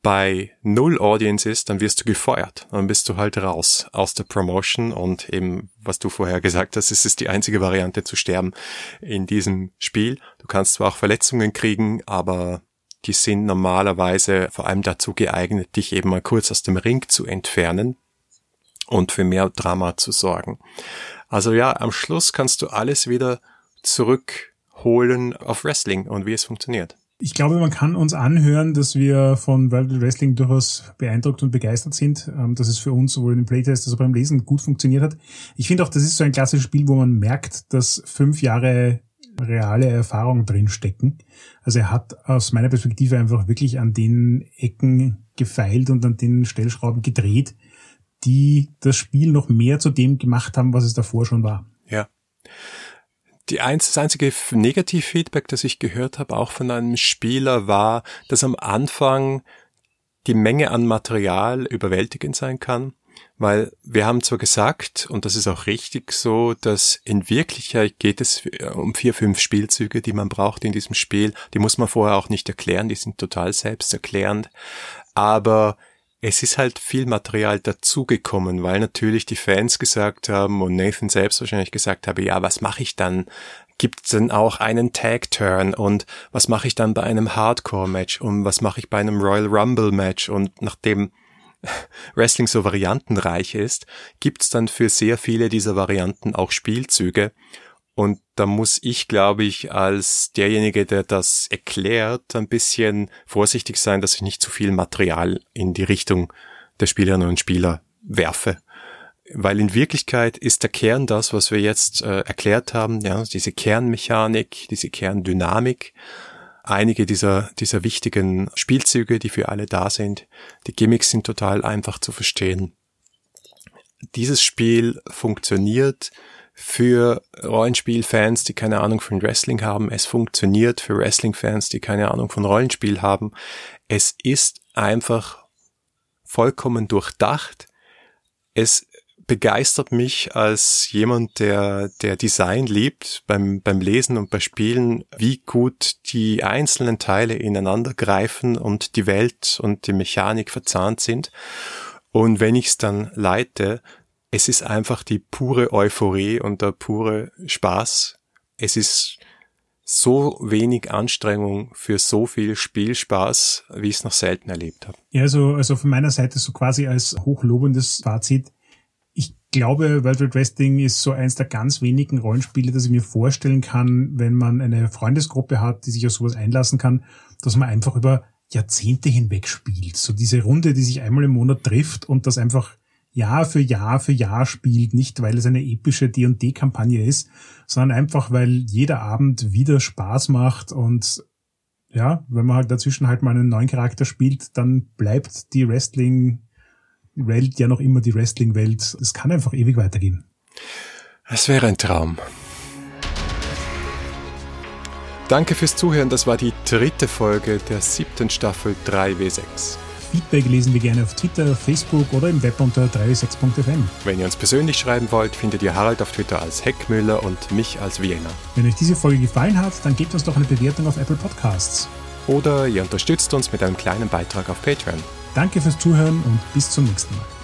B: bei null Audience ist, dann wirst du gefeuert. Dann bist du halt raus aus der Promotion und eben, was du vorher gesagt hast, es ist die einzige Variante zu sterben in diesem Spiel. Du kannst zwar auch Verletzungen kriegen, aber die sind normalerweise vor allem dazu geeignet, dich eben mal kurz aus dem Ring zu entfernen und für mehr Drama zu sorgen. Also ja, am Schluss kannst du alles wieder zurückholen auf Wrestling und wie es funktioniert.
A: Ich glaube, man kann uns anhören, dass wir von World Wrestling durchaus beeindruckt und begeistert sind, ähm, dass es für uns sowohl im Playtest als auch beim Lesen gut funktioniert hat. Ich finde auch, das ist so ein klassisches Spiel, wo man merkt, dass fünf Jahre reale Erfahrung drinstecken. Also er hat aus meiner Perspektive einfach wirklich an den Ecken gefeilt und an den Stellschrauben gedreht, die das Spiel noch mehr zu dem gemacht haben, was es davor schon war.
B: Ja. Die eins, das einzige Negativfeedback, das ich gehört habe, auch von einem Spieler, war, dass am Anfang die Menge an Material überwältigend sein kann. Weil wir haben zwar gesagt, und das ist auch richtig so, dass in Wirklichkeit geht es um vier, fünf Spielzüge, die man braucht in diesem Spiel. Die muss man vorher auch nicht erklären, die sind total selbsterklärend. Aber es ist halt viel Material dazugekommen, weil natürlich die Fans gesagt haben und Nathan selbst wahrscheinlich gesagt habe, ja, was mache ich dann? Gibt es denn auch einen Tag-Turn? Und was mache ich dann bei einem Hardcore-Match? Und was mache ich bei einem Royal Rumble-Match? Und nachdem Wrestling so variantenreich ist, gibt es dann für sehr viele dieser Varianten auch Spielzüge und da muss ich, glaube ich, als derjenige, der das erklärt, ein bisschen vorsichtig sein, dass ich nicht zu viel Material in die Richtung der Spielerinnen und Spieler werfe. Weil in Wirklichkeit ist der Kern das, was wir jetzt äh, erklärt haben, ja, diese Kernmechanik, diese Kerndynamik, einige dieser, dieser wichtigen Spielzüge, die für alle da sind. Die Gimmicks sind total einfach zu verstehen. Dieses Spiel funktioniert für Rollenspielfans, die keine Ahnung von Wrestling haben. Es funktioniert für Wrestling-Fans, die keine Ahnung von Rollenspiel haben. Es ist einfach vollkommen durchdacht. Es begeistert mich als jemand, der, der Design liebt beim, beim Lesen und bei Spielen, wie gut die einzelnen Teile ineinander greifen und die Welt und die Mechanik verzahnt sind. Und wenn ich es dann leite, es ist einfach die pure Euphorie und der pure Spaß. Es ist so wenig Anstrengung für so viel Spielspaß, wie ich es noch selten erlebt habe.
A: Ja, also, also von meiner Seite so quasi als hochlobendes Fazit. Ich glaube, World Wide Wrestling ist so eins der ganz wenigen Rollenspiele, das ich mir vorstellen kann, wenn man eine Freundesgruppe hat, die sich auf sowas einlassen kann, dass man einfach über Jahrzehnte hinweg spielt. So diese Runde, die sich einmal im Monat trifft und das einfach Jahr für Jahr für Jahr spielt, nicht weil es eine epische D&D-Kampagne ist, sondern einfach, weil jeder Abend wieder Spaß macht und ja, wenn man halt dazwischen halt mal einen neuen Charakter spielt, dann bleibt die Wrestling-Welt ja noch immer die Wrestling-Welt. Es kann einfach ewig weitergehen.
B: Es wäre ein Traum. Danke fürs Zuhören. Das war die dritte Folge der siebten Staffel 3W6.
A: Feedback lesen wir gerne auf Twitter, Facebook oder im Web unter 36.fm.
B: Wenn ihr uns persönlich schreiben wollt, findet ihr Harald auf Twitter als Heckmüller und mich als Vienna.
A: Wenn euch diese Folge gefallen hat, dann gebt uns doch eine Bewertung auf Apple Podcasts.
B: Oder ihr unterstützt uns mit einem kleinen Beitrag auf Patreon.
A: Danke fürs Zuhören und bis zum nächsten Mal.